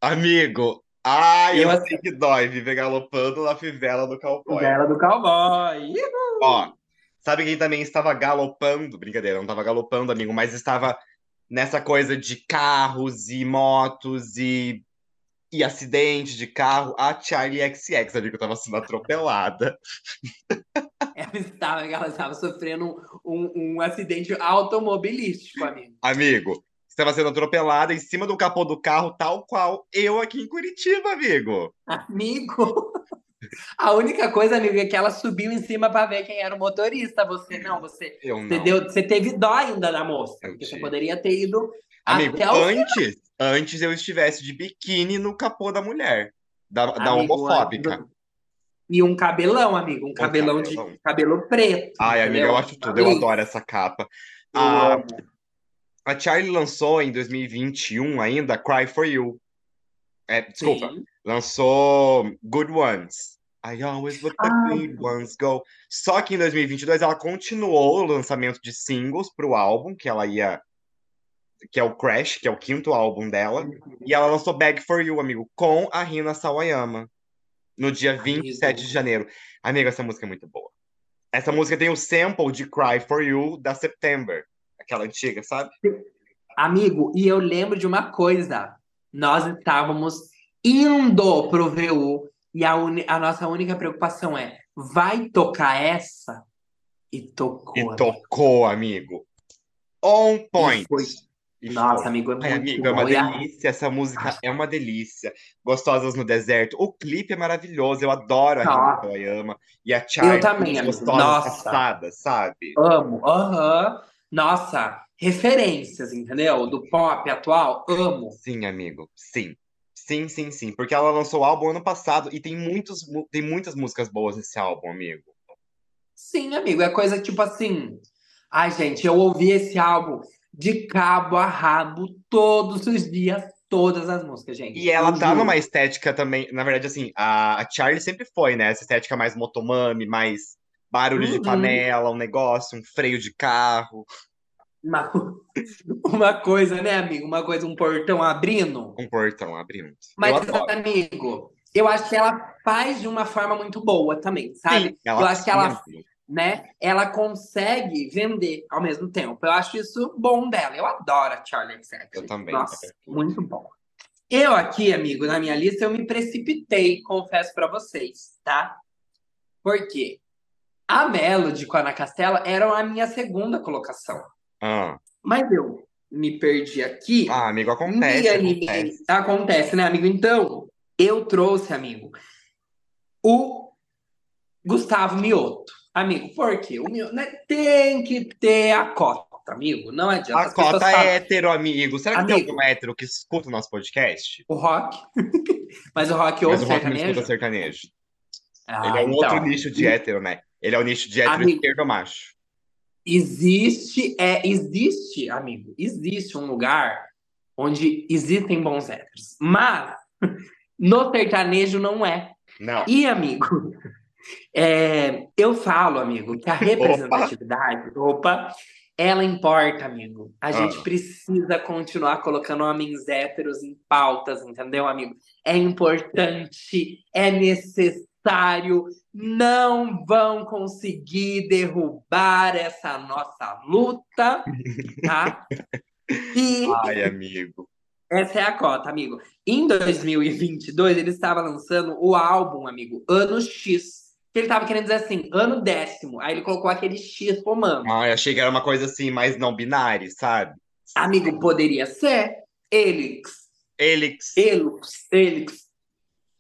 Amigo, ai, eu Eu sei que dói viver galopando na fivela do cowboy. Fivela do cowboy. Ó, sabe quem também estava galopando? Brincadeira, não estava galopando, amigo, mas estava nessa coisa de carros e motos e, e acidente de carro. A Charlie XX, amigo, estava sendo atropelada. [laughs] Ela estava, ela estava sofrendo um, um, um acidente automobilístico, amigo. Amigo, estava sendo atropelada em cima do capô do carro, tal qual eu aqui em Curitiba, amigo. Amigo, [laughs] a única coisa, amigo, é que ela subiu em cima para ver quem era o motorista. Você não, você, Eu você, não. deu, você teve dó ainda da moça, Eu porque você tive. poderia ter ido Amigo, até o antes, antes eu estivesse de biquíni no capô da mulher, da, da Amigo, homofóbica. antes do- E um cabelão, amigo, um cabelão de cabelão. cabelo preto. Ai, amiga, entendeu? eu acho tudo. Eu Amigo, adoro essa capa. eu A, amo. a Charlie lançou em 2021 ainda Cry For You. É, desculpa, Sim. lançou Good Ones. I always let the Ah. good ones go. Só que em 2022 ela continuou o lançamento de singles pro álbum, que ela ia. Que é o Crash, que é o quinto álbum dela. E ela lançou Bag For You, amigo, com a Rina Sawayama. No dia Amigo. 27 de janeiro. Amigo, essa música é muito boa. Essa música tem o sample de Cry For You da September. Aquela antiga, sabe? Amigo, e eu lembro de uma coisa. Nós estávamos indo pro VU e a, uni- a nossa única preocupação é: vai tocar essa? E tocou. E tocou, amigo. On point. E foi. Nossa, amigo, é Ai, muito amigo, é uma delícia. Essa música é uma delícia. Gostosas no deserto. O clipe é maravilhoso. Eu adoro a Nossa. Sawayama e a Charlie. também, amigo. Gostosas Nossa. sabe? Amo. Aham. Nossa, referências, entendeu? Do pop atual, amo. Sim, amigo. Sim. Sim, sim, sim. Porque ela lançou o álbum ano passado e tem, muitos, mu- tem muitas músicas boas nesse álbum, amigo. Sim, amigo, é coisa tipo assim. Ai, gente, eu ouvi esse álbum de cabo a rabo todos os dias, todas as músicas, gente. E ela Eu tá juro. numa estética também. Na verdade, assim, a, a Charlie sempre foi, né? Essa estética mais motomami, mais barulho de Uhum. panela, um negócio, um freio de carro, Uma, [laughs] uma coisa, né, amigo? Uma coisa, um portão abrindo. um portão abrindo. Mas, Eu adoro. amigo, eu acho que ela faz de uma forma muito boa também, sabe? Sim, ela eu acho que ela, né, ela consegue vender ao mesmo tempo. Eu acho isso bom dela. Eu adoro a Charlie XX. Eu também. Nossa, é. muito bom. Eu aqui, amigo, na minha lista, eu me precipitei, confesso pra vocês, tá? Por quê? A Melody com a Ana Castela era a minha segunda colocação. Ah, Mas eu me perdi aqui. ah, amigo, acontece, animei. acontece. Acontece, né, amigo? Então, eu trouxe, amigo, o Gustavo Mioto. Amigo, por quê? O Mioto né, tem que ter a cota, amigo. Não adianta. A cota é hétero, amigo. Será que tem Amigo. algum hétero que escuta o nosso podcast? O rock. [laughs] Mas o rock Mas ouve o rock não escuta sertanejo. Ah, Ele é um então. outro nicho de hétero, né? Ele é o nicho de hétero Amigo. esquerdo macho. Existe, é, existe, amigo, existe um lugar onde existem bons héteros. Mas [laughs] no sertanejo não é. Não. E, amigo, é, eu falo, amigo, que a [laughs] representatividade, opa, ela importa, amigo. A gente Ah. precisa continuar colocando homens héteros em pautas, entendeu, amigo? É importante, é necessário. Não vão conseguir derrubar essa nossa luta, tá? E Ai, amigo. essa é a cota, amigo. Em 2022, ele estava lançando o álbum, amigo, Ano X. Que ele estava querendo dizer assim, ano décimo. Aí ele colocou aquele X romano. Ai, achei que era uma coisa assim, mais não binária, sabe? Amigo, poderia ser Elix, Elix. Elux, Elix.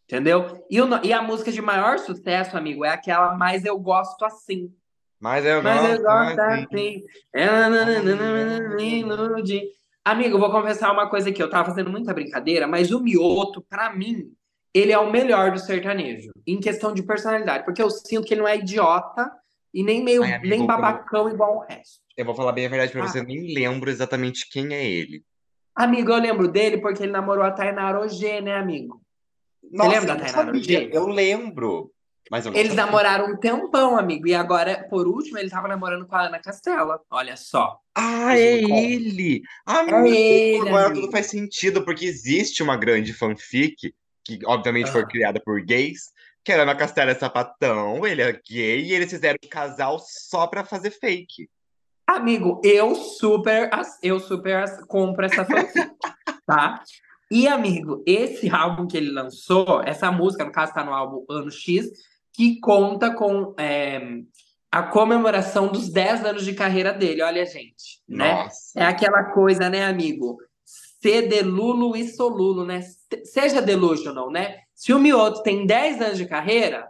Entendeu? E, o e a música de maior sucesso, amigo, é aquela Mais Eu Gosto Assim. Mas eu Mas eu gosto gosto assim. assim. Amigo, eu vou confessar uma coisa aqui. Eu tava fazendo muita brincadeira, mas o Mioto, pra mim, ele é o melhor do sertanejo. Em questão de personalidade. Porque eu sinto que ele não é idiota e nem meio Ai, amigo, nem babacão igual o resto. Eu vou falar bem a verdade pra Ah. você, eu nem lembro exatamente quem é ele. Amigo, eu lembro dele porque ele namorou a Tainara Ogê, né, amigo? Nossa, lembra da eu Tainara. G? Eu lembro. Mas eu Eles sabia. namoraram um tempão, amigo. E agora, por último, ele tava namorando com a Ana Castela. Olha só. Ah, é ele! É Amigo, ele, agora amigo. tudo faz sentido, porque existe uma grande fanfic, que obviamente foi Ah. criada por gays, que era Ana Castela sapatão, ele é gay, e eles fizeram um casal só pra fazer fake. Amigo, eu super, eu super compro essa fanfic, [laughs] tá? E, amigo, esse álbum que ele lançou, essa música, no caso, tá no álbum Ano X, que conta com é, a comemoração dos 10 anos de carreira dele. Olha, gente, né? Nossa. É aquela coisa, né, amigo? Ser delulo e solulo, né? Se- Seja delusional, né? Se o Mioto tem 10 anos de carreira,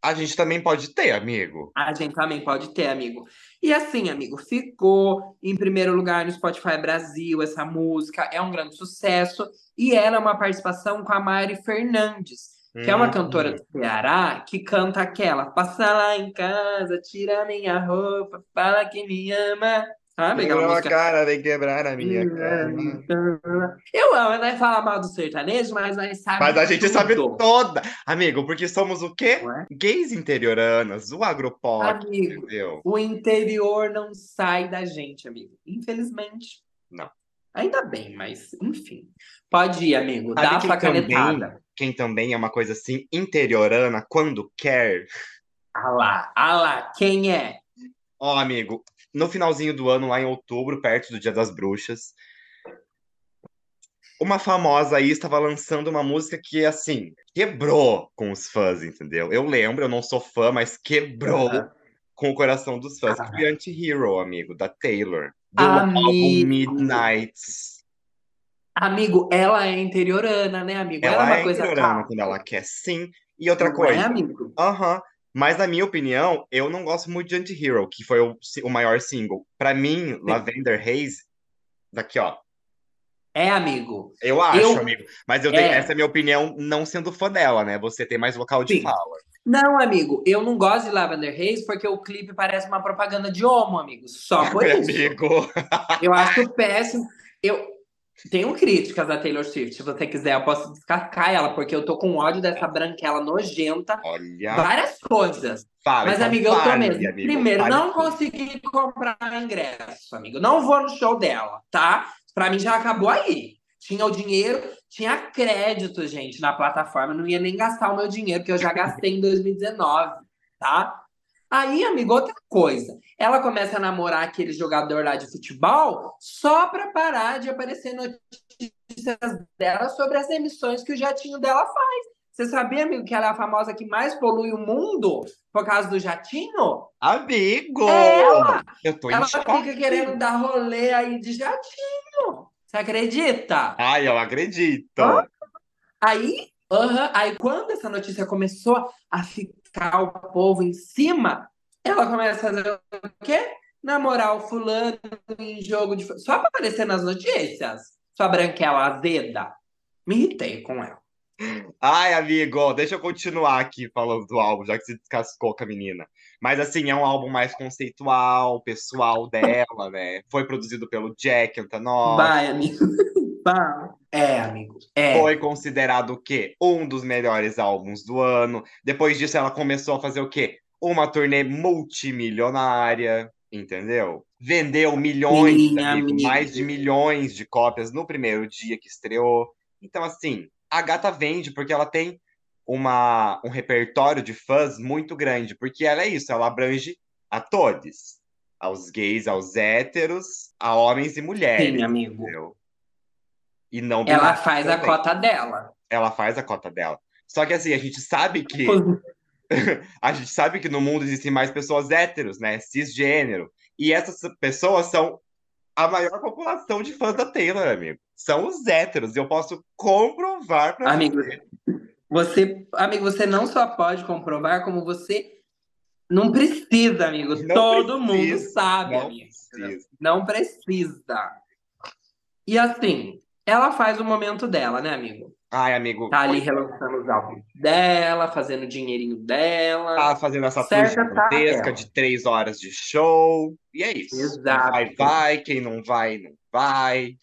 A gente também pode ter, amigo. a gente também pode ter, amigo. E assim, amigo, ficou em primeiro lugar no Spotify Brasil essa música, é um grande sucesso. E ela é uma participação com a Mari Fernandes, que é uma cantora do Ceará que canta aquela Passa lá em casa, tira minha roupa, fala que me ama. Sabe aquela Quebrar a música? cara, vem quebrar a minha cama. Eu amo, né? Falar mal do sertanejo, mas nós sabe Mas a gente sabe tudo, toda. Amigo, porque somos o quê? é? Gays interioranas, o agropop, Amigo, entendeu? o interior não sai da gente, amigo. Infelizmente. Não. Ainda bem, mas enfim. Pode ir, amigo. Sabe Dá a sua também, canetada. quem também é uma coisa assim, interiorana, quando quer? Ah lá, ah lá, quem é? Ó, amigo, no finalzinho do ano, lá em outubro, perto do Dia das Bruxas, uma famosa aí estava lançando uma música que, assim, quebrou com os fãs, entendeu? Eu lembro, eu não sou fã, mas quebrou com o coração dos fãs. Que Ah. foi Anti-Hero, amigo, da Taylor. Do Amigo. álbum Midnights. Amigo, ela é interiorana, né, amigo? Ela, Ela é uma é coisa interiorana calma. quando ela quer, sim. E outra Não coisa, é, amigo? Aham. Mas na minha opinião, eu não gosto muito de Anti-Hero, que foi o, o maior single. Pra mim, Lavender Haze, daqui ó, É, amigo. eu acho, Eu- amigo. Mas eu tenho, é. essa é a minha opinião, não sendo fã dela, né? Você tem mais local de Sim. fala. Não, amigo, eu não gosto de Lavender Haze porque o clipe parece uma propaganda de homo, amigo. Só [laughs] por isso. amigo. Eu acho péssimo. Eu tenho críticas da Taylor Swift. Se você quiser, eu posso descascar ela, porque eu tô com ódio dessa branquela nojenta. Olha, Várias coisas. Mas, então amiga, eu tô mesmo. amigo, Primeiro, não consegui comprar ingresso, amigo. Não vou no show dela, tá? Pra mim já acabou aí. Tinha o dinheiro, tinha crédito, gente, na plataforma. Não ia nem gastar o meu dinheiro, que eu já gastei em 2019, tá? Aí, amigo, outra coisa. Ela começa a namorar aquele jogador lá de futebol só pra parar de aparecer notícias dela sobre as emissões que o jatinho dela faz. Você sabia, amigo, que ela é a famosa que mais polui o mundo por causa do jatinho? Amigo! É ela! Eu tô Ela choque. fica querendo dar rolê aí de jatinho. Você acredita? Ai, eu acredito. Hã? Aí, aham, aí quando essa notícia começou a ficar o povo em cima, ela começa a fazer o quê? Namorar o fulano em jogo de. Só pra aparecer nas notícias. Sua branquela azeda. Me irritei com ela. Ai, amigo, deixa eu continuar aqui falando do álbum, já que você descascou com a menina. Mas, assim, é um álbum mais conceitual, pessoal dela, né? Foi produzido pelo Jack Antonoff. Vai, amigo. É, amigo. É. Foi considerado o quê? Um dos melhores álbuns do ano. Depois disso, ela começou a fazer o quê? Uma turnê multimilionária, entendeu? Vendeu milhões, amigo. mais de milhões de cópias no primeiro dia que estreou. Então, assim, a gata vende porque ela tem uma, um repertório de fãs muito grande, porque ela é isso, ela abrange a todos. Aos gays, aos héteros, a homens e mulheres, Sim, amigo. entendeu? E não Ela faz a também cota dela. ela faz a cota dela. Só que assim, a gente sabe que [laughs] a gente sabe que no mundo existem mais pessoas héteros, né? Cisgênero. E essas pessoas são a maior população de fãs da Taylor, amigo. São os héteros. E eu posso comprovar pra Amigo, você. Você, amigo, você não só pode comprovar, como você não precisa, amigo. Não Todo precisa, mundo sabe, Não amigo. precisa. Não precisa. E assim, ela faz o momento dela, né, amigo? Ai, amigo, Tá ali relançando os álbuns dela, fazendo o dinheirinho dela. tá fazendo essa tour tá gigantesca de três horas de show. E é isso. Exato. Quem vai, vai. Quem não vai, não vai.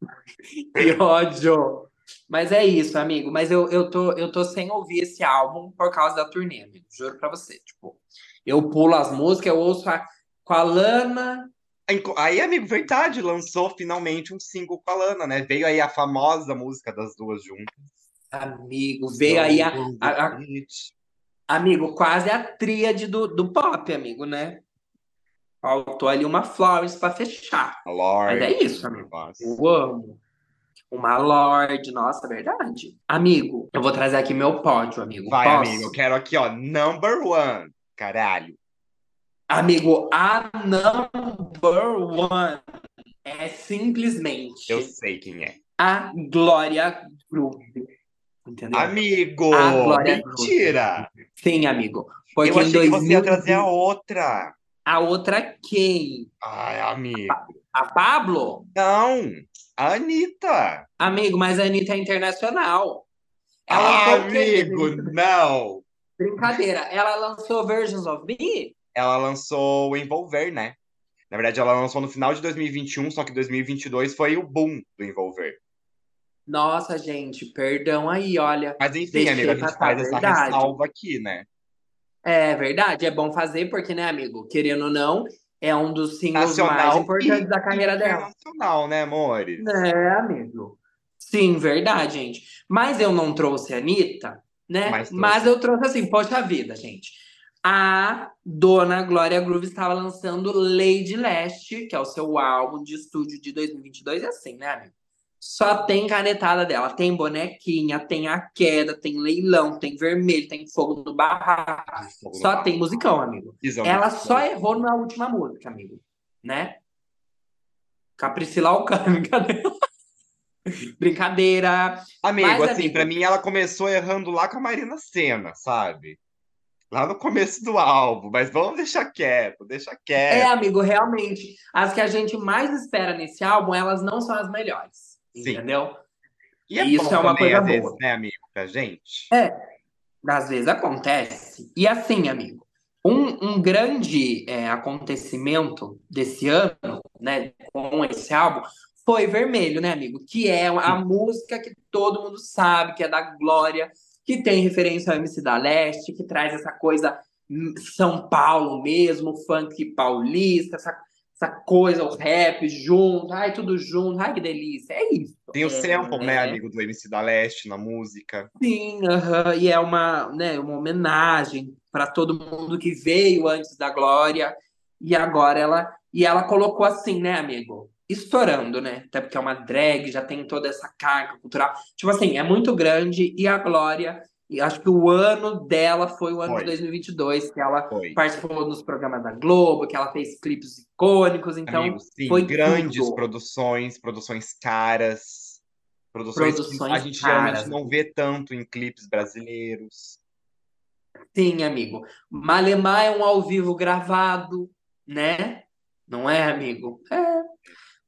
[laughs] Que ódio! Mas é isso, amigo. Mas eu, eu, tô, eu tô sem ouvir esse álbum por causa da turnê, amigo. Juro pra você. Tipo, eu pulo as músicas, eu ouço a, com a Lana. Aí, amigo, verdade, lançou finalmente um single com a Lana, né? Veio aí a famosa música das duas juntas. Amigo, veio aí a, a, a Amigo, quase a tríade do, do pop, amigo, né? Faltou ali uma Florence para fechar. Lorde. Mas é isso, amigo. Nossa. Eu amo. Uma Lorde, nossa, verdade. Amigo, eu vou trazer aqui meu pódio, amigo. Vai, Posso? amigo, eu quero aqui, ó, number one. Caralho. Amigo, a number one é simplesmente. Eu sei quem é. A Glória Groove. Entendeu? Amigo! A mentira! Sim, amigo. Porque eu achei 2000... que você ia trazer a outra. A outra quem? Ai, amigo. A, a Pablo? Não, a Anitta. Amigo, mas a Anitta é internacional. Ela ah, amigo, não. Brincadeira. Ela lançou Versions of Me? Ela lançou o Envolver, né? Na verdade, ela lançou no final de 2021, só que 2022 foi o boom do Envolver. Nossa, gente, perdão aí, olha. Mas enfim, amigo, a gente faz essa ressalva aqui, né? É verdade, é bom fazer, porque, né, amigo, querendo ou não, é um dos singles Nacional mais importantes da carreira dela. Nacional, né, amores? É, amigo. Sim, verdade, gente. Mas eu não trouxe a Anitta, né? Mas, Mas eu trouxe assim, poxa vida, gente. A dona Glória Groove estava lançando Lady Leste, que é o seu álbum de estúdio de 2022, e assim, né, amigo? Só tem canetada dela. Tem bonequinha, tem a queda, tem leilão, tem vermelho, tem fogo no barraco. Só tem musicão, amigo. Exato. Ela só errou na última música, amigo. Né? Com a Priscila Alcântara. [laughs] Brincadeira. Amigo, Mas, assim, amigo... pra mim ela começou errando lá com a Marina Senna, sabe? Lá no começo do álbum, mas vamos deixar quieto, deixa quieto. É, amigo, realmente. As que a gente mais espera nesse álbum, elas não são as melhores. Sim. Entendeu? E é isso é uma também, coisa boa. Vezes, né, amigo, pra gente? É, às vezes acontece. E assim, amigo, um, um grande é, acontecimento desse ano, né, com esse álbum, foi Vermelho, né, amigo? Que é a música que todo mundo sabe, que é da Glória, que tem referência ao MC da Leste, que traz essa coisa hum, São Paulo mesmo, funk paulista, essa essa coisa, o rap junto, ai, tudo junto, ai, que delícia. É isso. Tem o é, sample, né, amigo, do MC da Leste na música. Sim, uh -huh, e é uma, né, uma homenagem para todo mundo que veio antes da Glória. E agora ela. E ela colocou assim, né, amigo? Estourando, né? Até porque é uma drag, já tem toda essa carga cultural. Tipo assim, é muito grande e a Glória e acho que o ano dela foi o ano foi. de 2022, que ela foi. participou nos programas da Globo, que ela fez clipes icônicos, então Amigo, sim, foi grandes tudo. produções, produções caras, produções, produções que a gente caras. geralmente não vê tanto em clipes brasileiros. Sim, amigo. Malemar é um ao vivo gravado, né? Não é, amigo? É.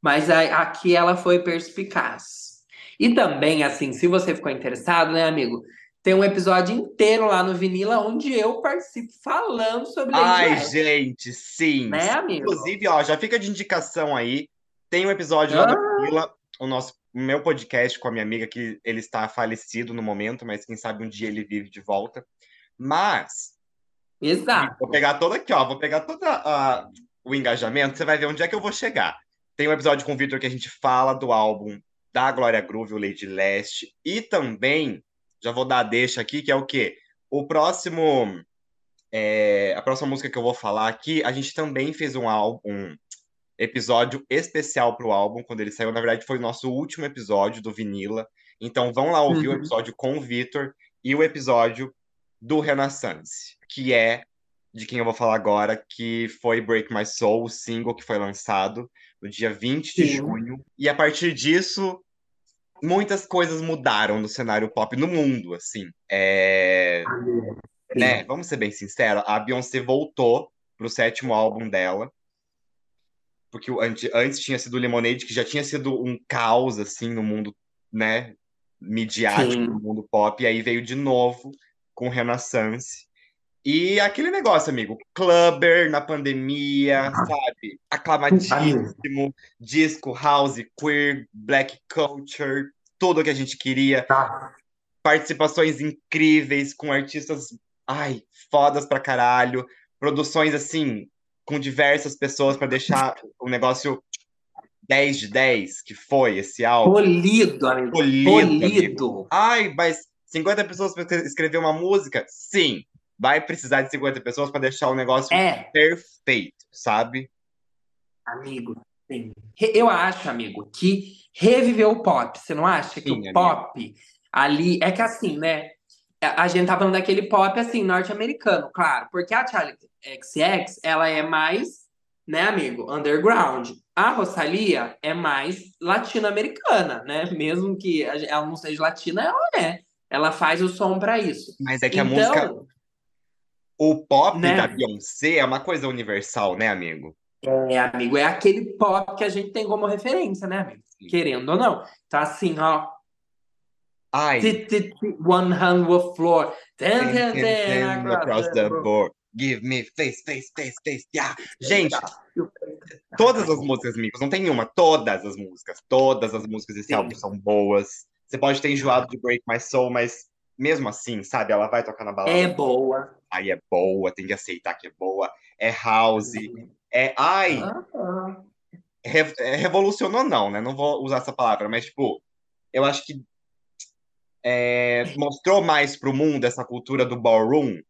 Mas aqui ela foi perspicaz. E também, assim, se você ficou interessado, né, amigo? Tem um episódio inteiro lá no Vinila onde eu participo falando sobre Ai, gente, sim. Né, amigo? Inclusive, ó, já fica de indicação aí. Tem um episódio ah. lá no Vinila, o nosso o meu podcast com a minha amiga, que ele está falecido no momento, mas quem sabe um dia ele vive de volta. Mas. Exato. Vou pegar todo aqui, ó. Vou pegar todo uh, o engajamento, você vai ver onde é que eu vou chegar. Tem um episódio com o Victor que a gente fala do álbum da Glória Groove, o Lady Leste, e também já vou dar a deixa aqui, que é o quê? O próximo. É, a próxima música que eu vou falar aqui, a gente também fez um álbum, um episódio especial para o álbum, quando ele saiu. Na verdade, foi o nosso último episódio do Vinila. Então vão lá ouvir uhum. o episódio com o Vitor e o episódio do Renaissance, que é de quem eu vou falar agora, que foi Break My Soul, o single que foi lançado no dia 20 de Sim. junho. E a partir disso, muitas coisas mudaram no cenário pop no mundo, assim. É... Né? Vamos ser bem sinceros, a Beyoncé voltou pro sétimo álbum dela, porque antes, antes tinha sido Lemonade, que já tinha sido um caos, assim, no mundo, né, midiático, Sim. no mundo pop, e aí veio de novo com Renaissance, e aquele negócio, amigo, clubber na pandemia, sabe? Aclamadíssimo, disco, house, queer, black culture, tudo que a gente queria. Tá. Participações incríveis com artistas, ai, fodas pra caralho. Produções assim, com diversas pessoas para deixar o negócio 10 de 10, que foi esse álbum. Polido, amigo. Polido, Polido. amigo. Ai, mas 50 pessoas para escrever uma música? Sim. Vai precisar de 50 pessoas para deixar o negócio É, perfeito, sabe? amigo. Sim. Eu acho, amigo, que reviveu o pop. Você não acha que Sim, o pop ali. É que assim, né? A a gente tá falando daquele pop assim, norte-americano, claro. Porque a Charlie XX, ela é mais, né, amigo, underground. A Rosalia é mais latino-americana, né? Mesmo que a ela não seja latina, ela é. Ela faz o som pra isso. Mas é que a Então, música, o pop né? da Beyoncé é uma coisa universal, né, amigo? É, amigo, é aquele pop que a gente tem como referência, né, amigo? Sim. Querendo ou não. Então, assim, ó. Ai, One hand with floor. Ten, ten, ten, across the board. Give me face, face, face, face. Yeah. Gente, todas as músicas, amigos, não tem uma, todas as músicas, todas as músicas desse Sim. álbum são boas. Você pode ter enjoado de Break My Soul, mas mesmo assim, sabe, ela vai tocar na balada. É boa. Aí é boa, tem que aceitar que é boa. É house, é. Ai, Ah, re- é, revolucionou, não, né? Não vou usar essa palavra, mas, tipo, eu acho que é, mostrou mais pro mundo essa cultura do ballroom.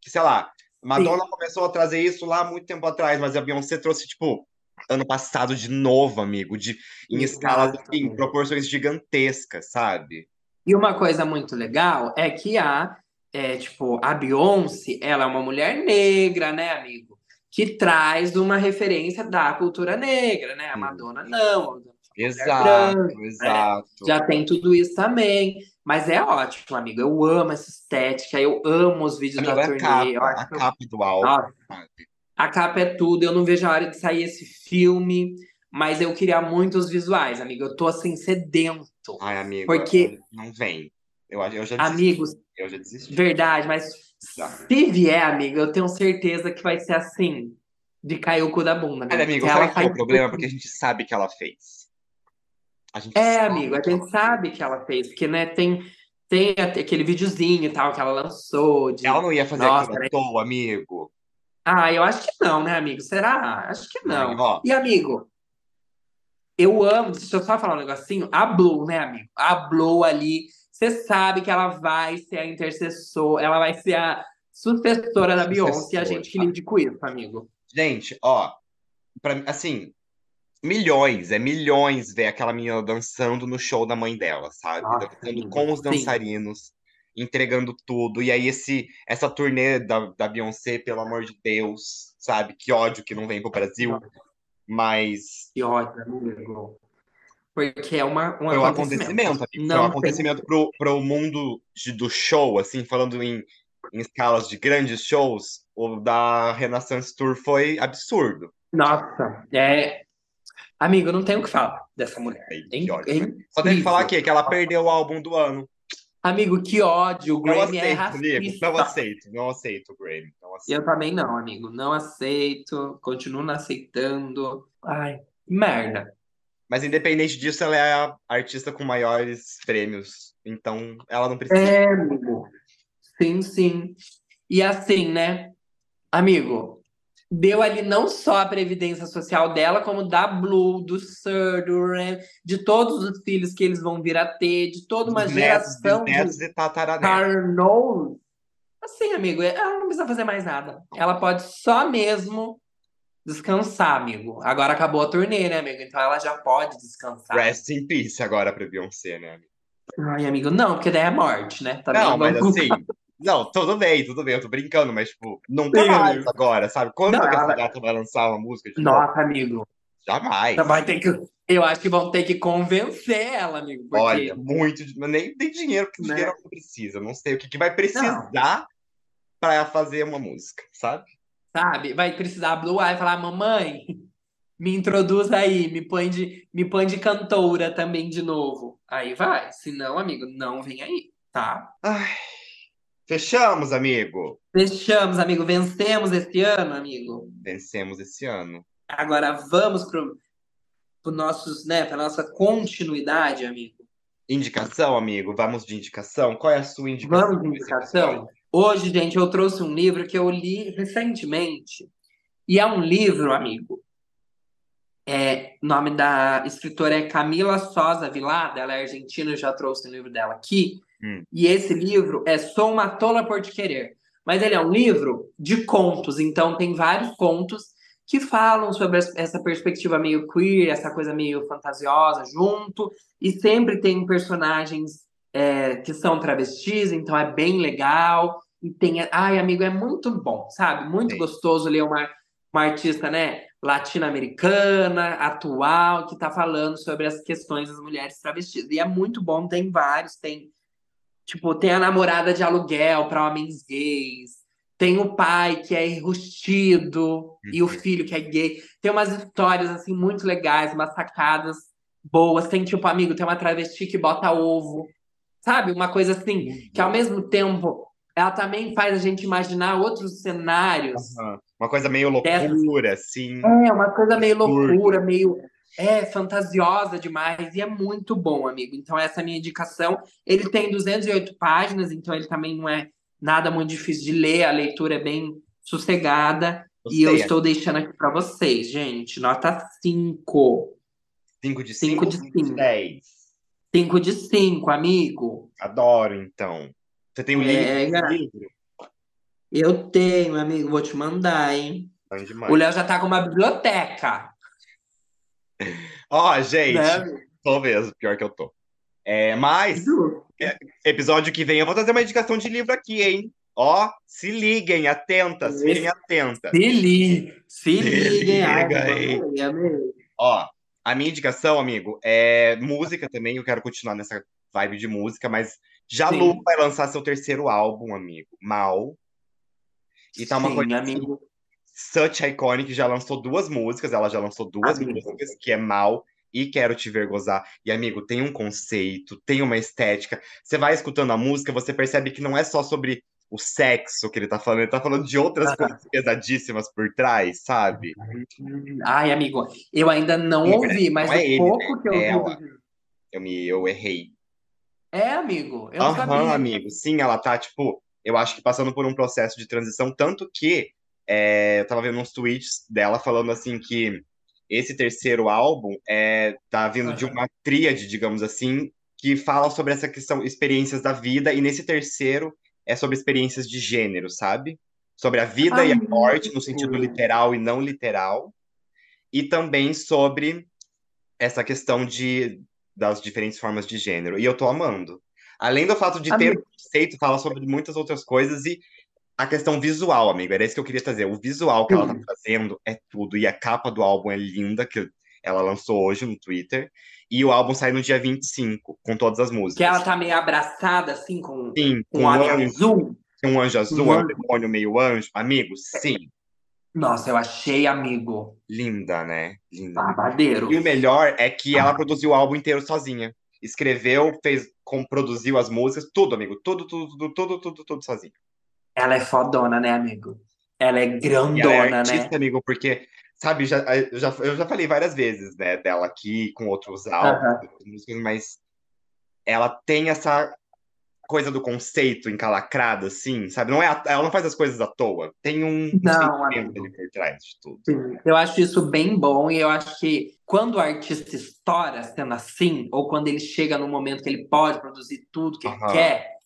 Que, sei lá, Madonna começou a trazer isso lá há muito tempo atrás, mas a Beyoncé trouxe, tipo, ano passado de novo, amigo, de, em escalas, em proporções gigantescas, sabe? E uma coisa muito legal é que a, é, tipo, a Beyoncé, ela é uma mulher negra, né, amigo? Que traz uma referência da cultura negra, né? A. Madonna não. a é Exato, branca, exato. Já tem tudo isso também. Mas é ótimo, amigo. Eu amo essa estética, eu amo os vídeos Amigo, da é a turnê. capa, a capa do álbum, Nossa, a capa é tudo, eu não vejo a hora de sair esse filme, mas eu queria muito os visuais, amigo. Eu tô assim, sedento. Ai, amigo, Porque- não vem. Eu, eu já desisti. Amigos, Eu já desisti. verdade, mas Já. se vier, amigo, eu tenho certeza que vai ser assim, de cair o cu da bunda. Olha, amigo, Porque sabe ela qual é o problema? Porque a gente sabe que ela fez. É, amigo, a gente sabe que ela fez, porque, né, tem, tem aquele videozinho e tal que ela lançou de... Ela não ia fazer Nossa, aquilo né? à toa, amigo. Ah, eu acho que não, né, amigo? Será? Acho que não. E, amigo, eu amo, deixa eu só falar um negocinho, a Blue, né, amigo? A Blue ali, você sabe que ela vai ser a intercessora, ela vai ser a sucessora da Beyoncé, a gente que lide com isso, amigo. Gente, ó, pra, assim, milhões, é milhões ver aquela menina dançando no show da mãe dela, sabe? Nossa, Dançando com os sim. dançarinos, entregando tudo. E aí esse, essa turnê da, da Beyoncé, pelo amor de Deus, sabe? Que ódio que não vem pro Brasil. Mas Que ódio, amigo. Porque é uma, um foi um acontecimento. acontecimento, amigo. Foi um Não tem- acontecimento pro, pro mundo de- do show, assim, falando em, em escalas de grandes shows, o da Renaissance Tour foi absurdo. Nossa, é. Amigo, não tenho o que falar dessa mulher. É é Só tem que falar aqui que ela perdeu o álbum do ano. Amigo, que ódio. O Não Grammy é aceito, amigo. racista. Não aceito, não aceito o Grammy. Não aceito. Eu também não, amigo. Não aceito. Continuo não aceitando. Ai, merda. Mas independente disso, ela é a artista com maiores prêmios. Então, ela não precisa. É, amigo. Sim, sim. E assim, né? Amigo, deu ali não só a previdência social dela, como da Blue, do Sir, do Ren, de todos os filhos que eles vão vir a ter, de toda uma netos, geração de bisnetos e tataranetos. Carnot. Assim, amigo, ela não precisa fazer mais nada. Ela pode só mesmo descansar, amigo. Agora acabou a turnê, né, amigo? Então ela já pode descansar. Rest in peace agora pra Beyoncé, né? amigo? Ai, amigo, não, porque daí é morte, né? Também Não, mas assim. Não, tudo bem, tudo bem, eu tô brincando, mas, tipo, nunca Sim, mais agora, sabe? Quando Não, que essa gata vai lançar uma música novo? Nossa, amigo. Jamais. Vai ter que... Eu acho que vão ter que convencer ela, amigo. Porque, Olha, muito. Nem tem dinheiro, que Né? dinheiro não precisa. Não sei o que, que vai precisar pra fazer uma música, sabe? sabe, vai precisar a Blue Eye falar, mamãe, me introduz aí, me põe de, me põe de cantora também de novo. Aí vai. Se não, amigo, não vem aí, tá? Ai, fechamos, amigo. Fechamos, amigo. Vencemos esse ano, amigo. Vencemos esse ano. Agora vamos pro, pro nossos, né, pra nossa continuidade, amigo. Indicação, amigo? Vamos de indicação? Qual é a sua indicação? Vamos de indicação? Hoje, gente, eu trouxe um livro que eu li recentemente. E é um livro, amigo. É, nome da escritora é Camila Sosa Vilada, ela é argentina, eu já trouxe o livro dela aqui. Hum. E esse livro é Sou uma Tola por Te Querer. Mas ele é um livro de contos, então tem vários contos que falam sobre essa perspectiva meio queer, essa coisa meio fantasiosa junto, e sempre tem personagens é, que são travestis, então é bem legal. E tem. Ai, amigo, é muito bom, sabe? Muito Sim. gostoso ler uma, uma artista, né? Latino-americana, atual, que está falando sobre as questões das mulheres travestis. E é muito bom, tem vários, tem. Tipo, tem a namorada de aluguel para homens gays, tem o pai que é enrustido e o uhum. filho que é gay. Tem umas histórias assim muito legais, umas sacadas boas. Tem tipo, amigo, tem uma travesti que bota ovo. Sabe? Uma coisa assim, uhum. que ao mesmo tempo ela também faz a gente imaginar outros cenários. Uhum. Uma coisa meio loucura, Dessa... assim. É, uma coisa meio loucura, meio é fantasiosa demais e é muito bom, amigo. Então essa é a minha indicação. Ele tem 208 páginas, então ele também não é nada muito difícil de ler, a leitura é bem sossegada. Gostei. E eu estou deixando aqui para vocês, gente. Nota 5. 5 de 5 de 5. 10. 5 de 5, amigo. Adoro, então. Você tem um é, livro? Eu tenho, amigo. Vou te mandar, hein? O Léo já tá com uma biblioteca. [laughs] Ó, oh, gente. Né? Tô mesmo, pior que eu tô. É, mas, é, episódio que vem eu vou trazer uma indicação de livro aqui, hein? Ó, se liguem, atentas, fiquem atentas. Se liguem, se, se liguem. Ai, Ó, a minha indicação, amigo, é música também. Eu quero continuar nessa vibe de música, mas Jalu vai lançar seu terceiro álbum, amigo. Mal. E tá uma Sim, coisa amigo. Such Iconic já lançou duas músicas, ela já lançou duas amigo. músicas, que é Mal e Quero Te Ver Gozar. E, amigo, tem um conceito, tem uma estética. Você vai escutando a música, você percebe que não é só sobre o sexo que ele tá falando, ele tá falando de outras coisas pesadíssimas por trás, sabe? Ai, amigo, eu ainda não ouvi, mas não é ele, pouco né? que eu é ouvi. Eu, me, eu errei. É, amigo. Eu Aham, sabia. amigo. Sim, ela tá, tipo, eu acho que passando por um processo de transição, tanto que é, eu tava vendo uns tweets dela falando assim que esse terceiro álbum é, tá vindo de uma tríade, digamos assim, que fala sobre essa questão, experiências da vida, e nesse terceiro é sobre experiências de gênero, sabe? Sobre a vida Ai, e a morte, no sentido literal e não literal, e também sobre essa questão de, das diferentes formas de gênero. E eu tô amando. Além do fato de ter um conceito, fala sobre muitas outras coisas e a questão visual, amigo, era isso que eu queria trazer. O visual que ela tá fazendo é tudo. E a capa do álbum é linda, que ela lançou hoje no Twitter. E o álbum sai no dia 25, com todas as músicas. Que ela tá meio abraçada, assim, com, sim, com, com um anjo azul. Um anjo azul, um, um demônio meio anjo. Amigo, sim. Nossa, eu achei, amigo. Linda, né? Linda. Babadeiro. E o melhor é que ela produziu o álbum inteiro sozinha. Escreveu, fez, com, produziu as músicas, tudo, amigo. Tudo, tudo, tudo, tudo, tudo, tudo sozinho. Ela é fodona, né, amigo? Ela é grandona, ela é artista, né? amigo, porque, sabe, já, eu, já, eu já falei várias vezes, né, dela aqui com outros álbuns, mas ela tem essa coisa do conceito encalacrada, assim, sabe? Não é, ela não faz as coisas à toa. Tem um não, ali por trás de tudo. Sim, eu acho isso bem bom e eu acho que quando o artista estoura sendo assim, ou quando ele chega no momento que ele pode produzir tudo que ele quer,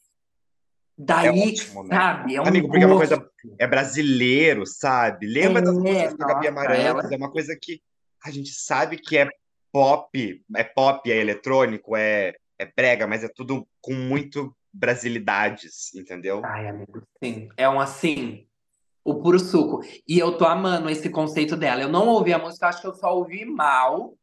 Daí, é ótimo, né? sabe, é um Amigo, porque é uma coisa. É brasileiro, sabe? Lembra é, das músicas da Gabi Amarantos? Ela... É uma coisa que a gente sabe que é pop, é pop, é eletrônico, é, é brega, mas é tudo com muito brasilidades, entendeu? Ai, amigo, sim. É um assim, o puro suco. E eu tô amando esse conceito dela. Eu não ouvi a música, acho que eu só ouvi mal.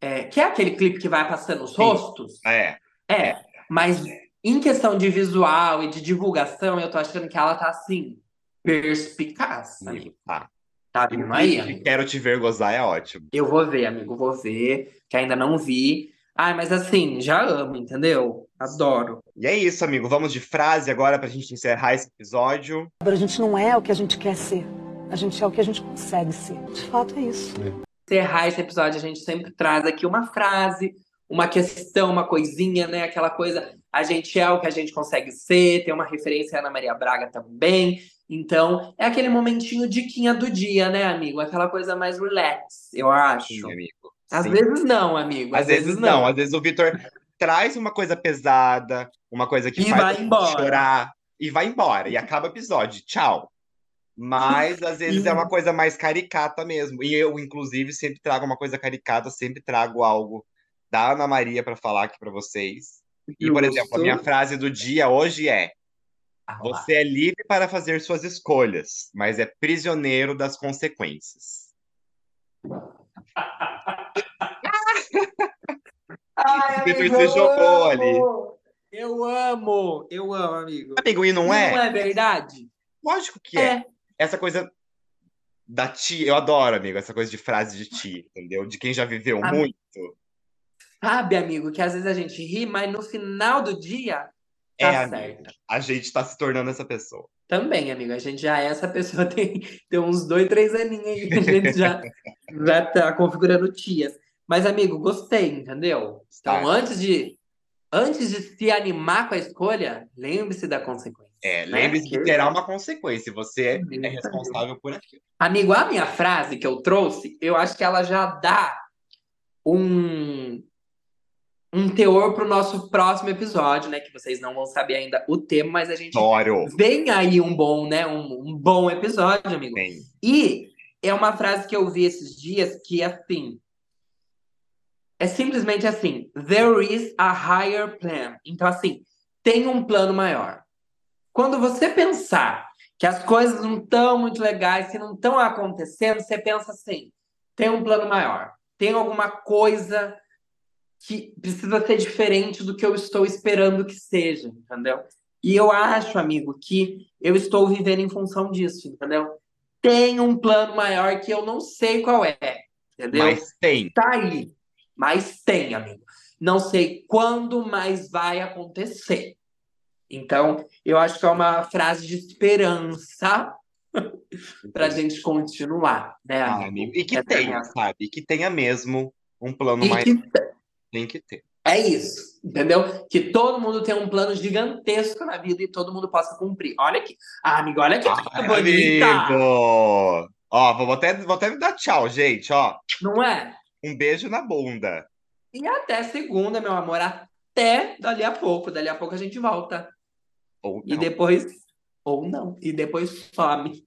É, que é aquele clipe que vai passando os sim. rostos? É. É. é. Mas em questão de visual e de divulgação, eu tô achando que ela tá assim, perspicaz, amigo. Tá. Tá vindo aí, amigo? Quero te ver gozar é ótimo. Eu vou ver, amigo, vou ver, que ainda não vi. Ai, mas assim, já amo, entendeu? Adoro. E é isso, amigo. Vamos de frase agora pra gente encerrar esse episódio. A gente não é o que a gente quer ser. A gente é o que a gente consegue ser. De fato, é isso. É. Encerrar esse episódio, a gente sempre traz aqui uma frase uma questão, uma coisinha, né? Aquela coisa, a gente é o que a gente consegue ser, tem uma referência a Ana Maria Braga também. Então, é aquele momentinho diquinha do dia, né, amigo? Aquela coisa mais relax, eu acho. Sim, amigo. Às Sim. vezes não, amigo. Às vezes não. Às vezes o Vitor traz uma coisa pesada, uma coisa que E faz chorar e vai embora. E acaba o episódio. Tchau. Mas às vezes é uma coisa mais caricata mesmo. E eu, inclusive, sempre trago uma coisa caricata, sempre trago algo da Ana Maria para falar aqui para vocês. E, por exemplo, a minha frase do dia hoje é: Ah. Você é livre para fazer suas escolhas, mas é prisioneiro das consequências. [laughs] Ai, se eu jogou amo! ali. Eu amo, eu amo, amigo. Amigo, e não Não é? é verdade? Lógico que é. Essa coisa da tia, eu adoro, amigo, essa coisa de frase de tia, entendeu? De quem já viveu muito. Sabe, amigo, que às vezes a gente ri, mas no final do dia É, tá amigo. certo. A gente tá se tornando essa pessoa. Também, amigo, a gente já é essa pessoa, [laughs] tem, tem uns dois, três aninhos aí que a gente já, já tá configurando tias. Mas, amigo, gostei, entendeu? Então, Tá. antes de, antes de se animar com a escolha, lembre-se da consequência. É, né? lembre-se que Que- terá uma consequência. Você é, Amigo, é responsável por aquilo. Amigo, a minha frase que eu trouxe, eu acho que ela já dá um, um teor pro nosso próximo episódio, né? Que vocês não vão saber ainda o tema, mas a gente Adoro. vem aí um bom, né? Um, um bom episódio, amigo. Bem, E é uma frase que eu vi esses dias que é assim. É simplesmente assim: There is a higher plan. Então, assim, tem um plano maior. Quando você pensar que as coisas não estão muito legais, que não estão acontecendo, você pensa assim: tem um plano maior. Tem alguma coisa que precisa ser diferente do que eu estou esperando que seja, entendeu? E eu acho, amigo, que eu estou vivendo em função disso, entendeu? Tem um plano maior que eu não sei qual é, entendeu? mas tem. Tá aí, mas tem, amigo. Não sei quando, mas vai acontecer. Então, eu acho que é uma frase de esperança [laughs] pra gente continuar, né, Ah, amigo? amigo. E que é a tenha, sabe? E que tenha mesmo um plano E mais. que Tem que ter. é isso, entendeu? Que todo mundo tem um plano gigantesco na vida e todo mundo possa cumprir. Olha aqui. Ah, amigo, olha que coisa Ai, bonita. amigo! Ó, vou até, vou até me dar tchau, gente. Ó, Não é? um beijo na bunda. E até segunda, meu amor. Até dali a pouco. Dali a pouco a gente volta. Ou E não. depois. Ou não. E depois some.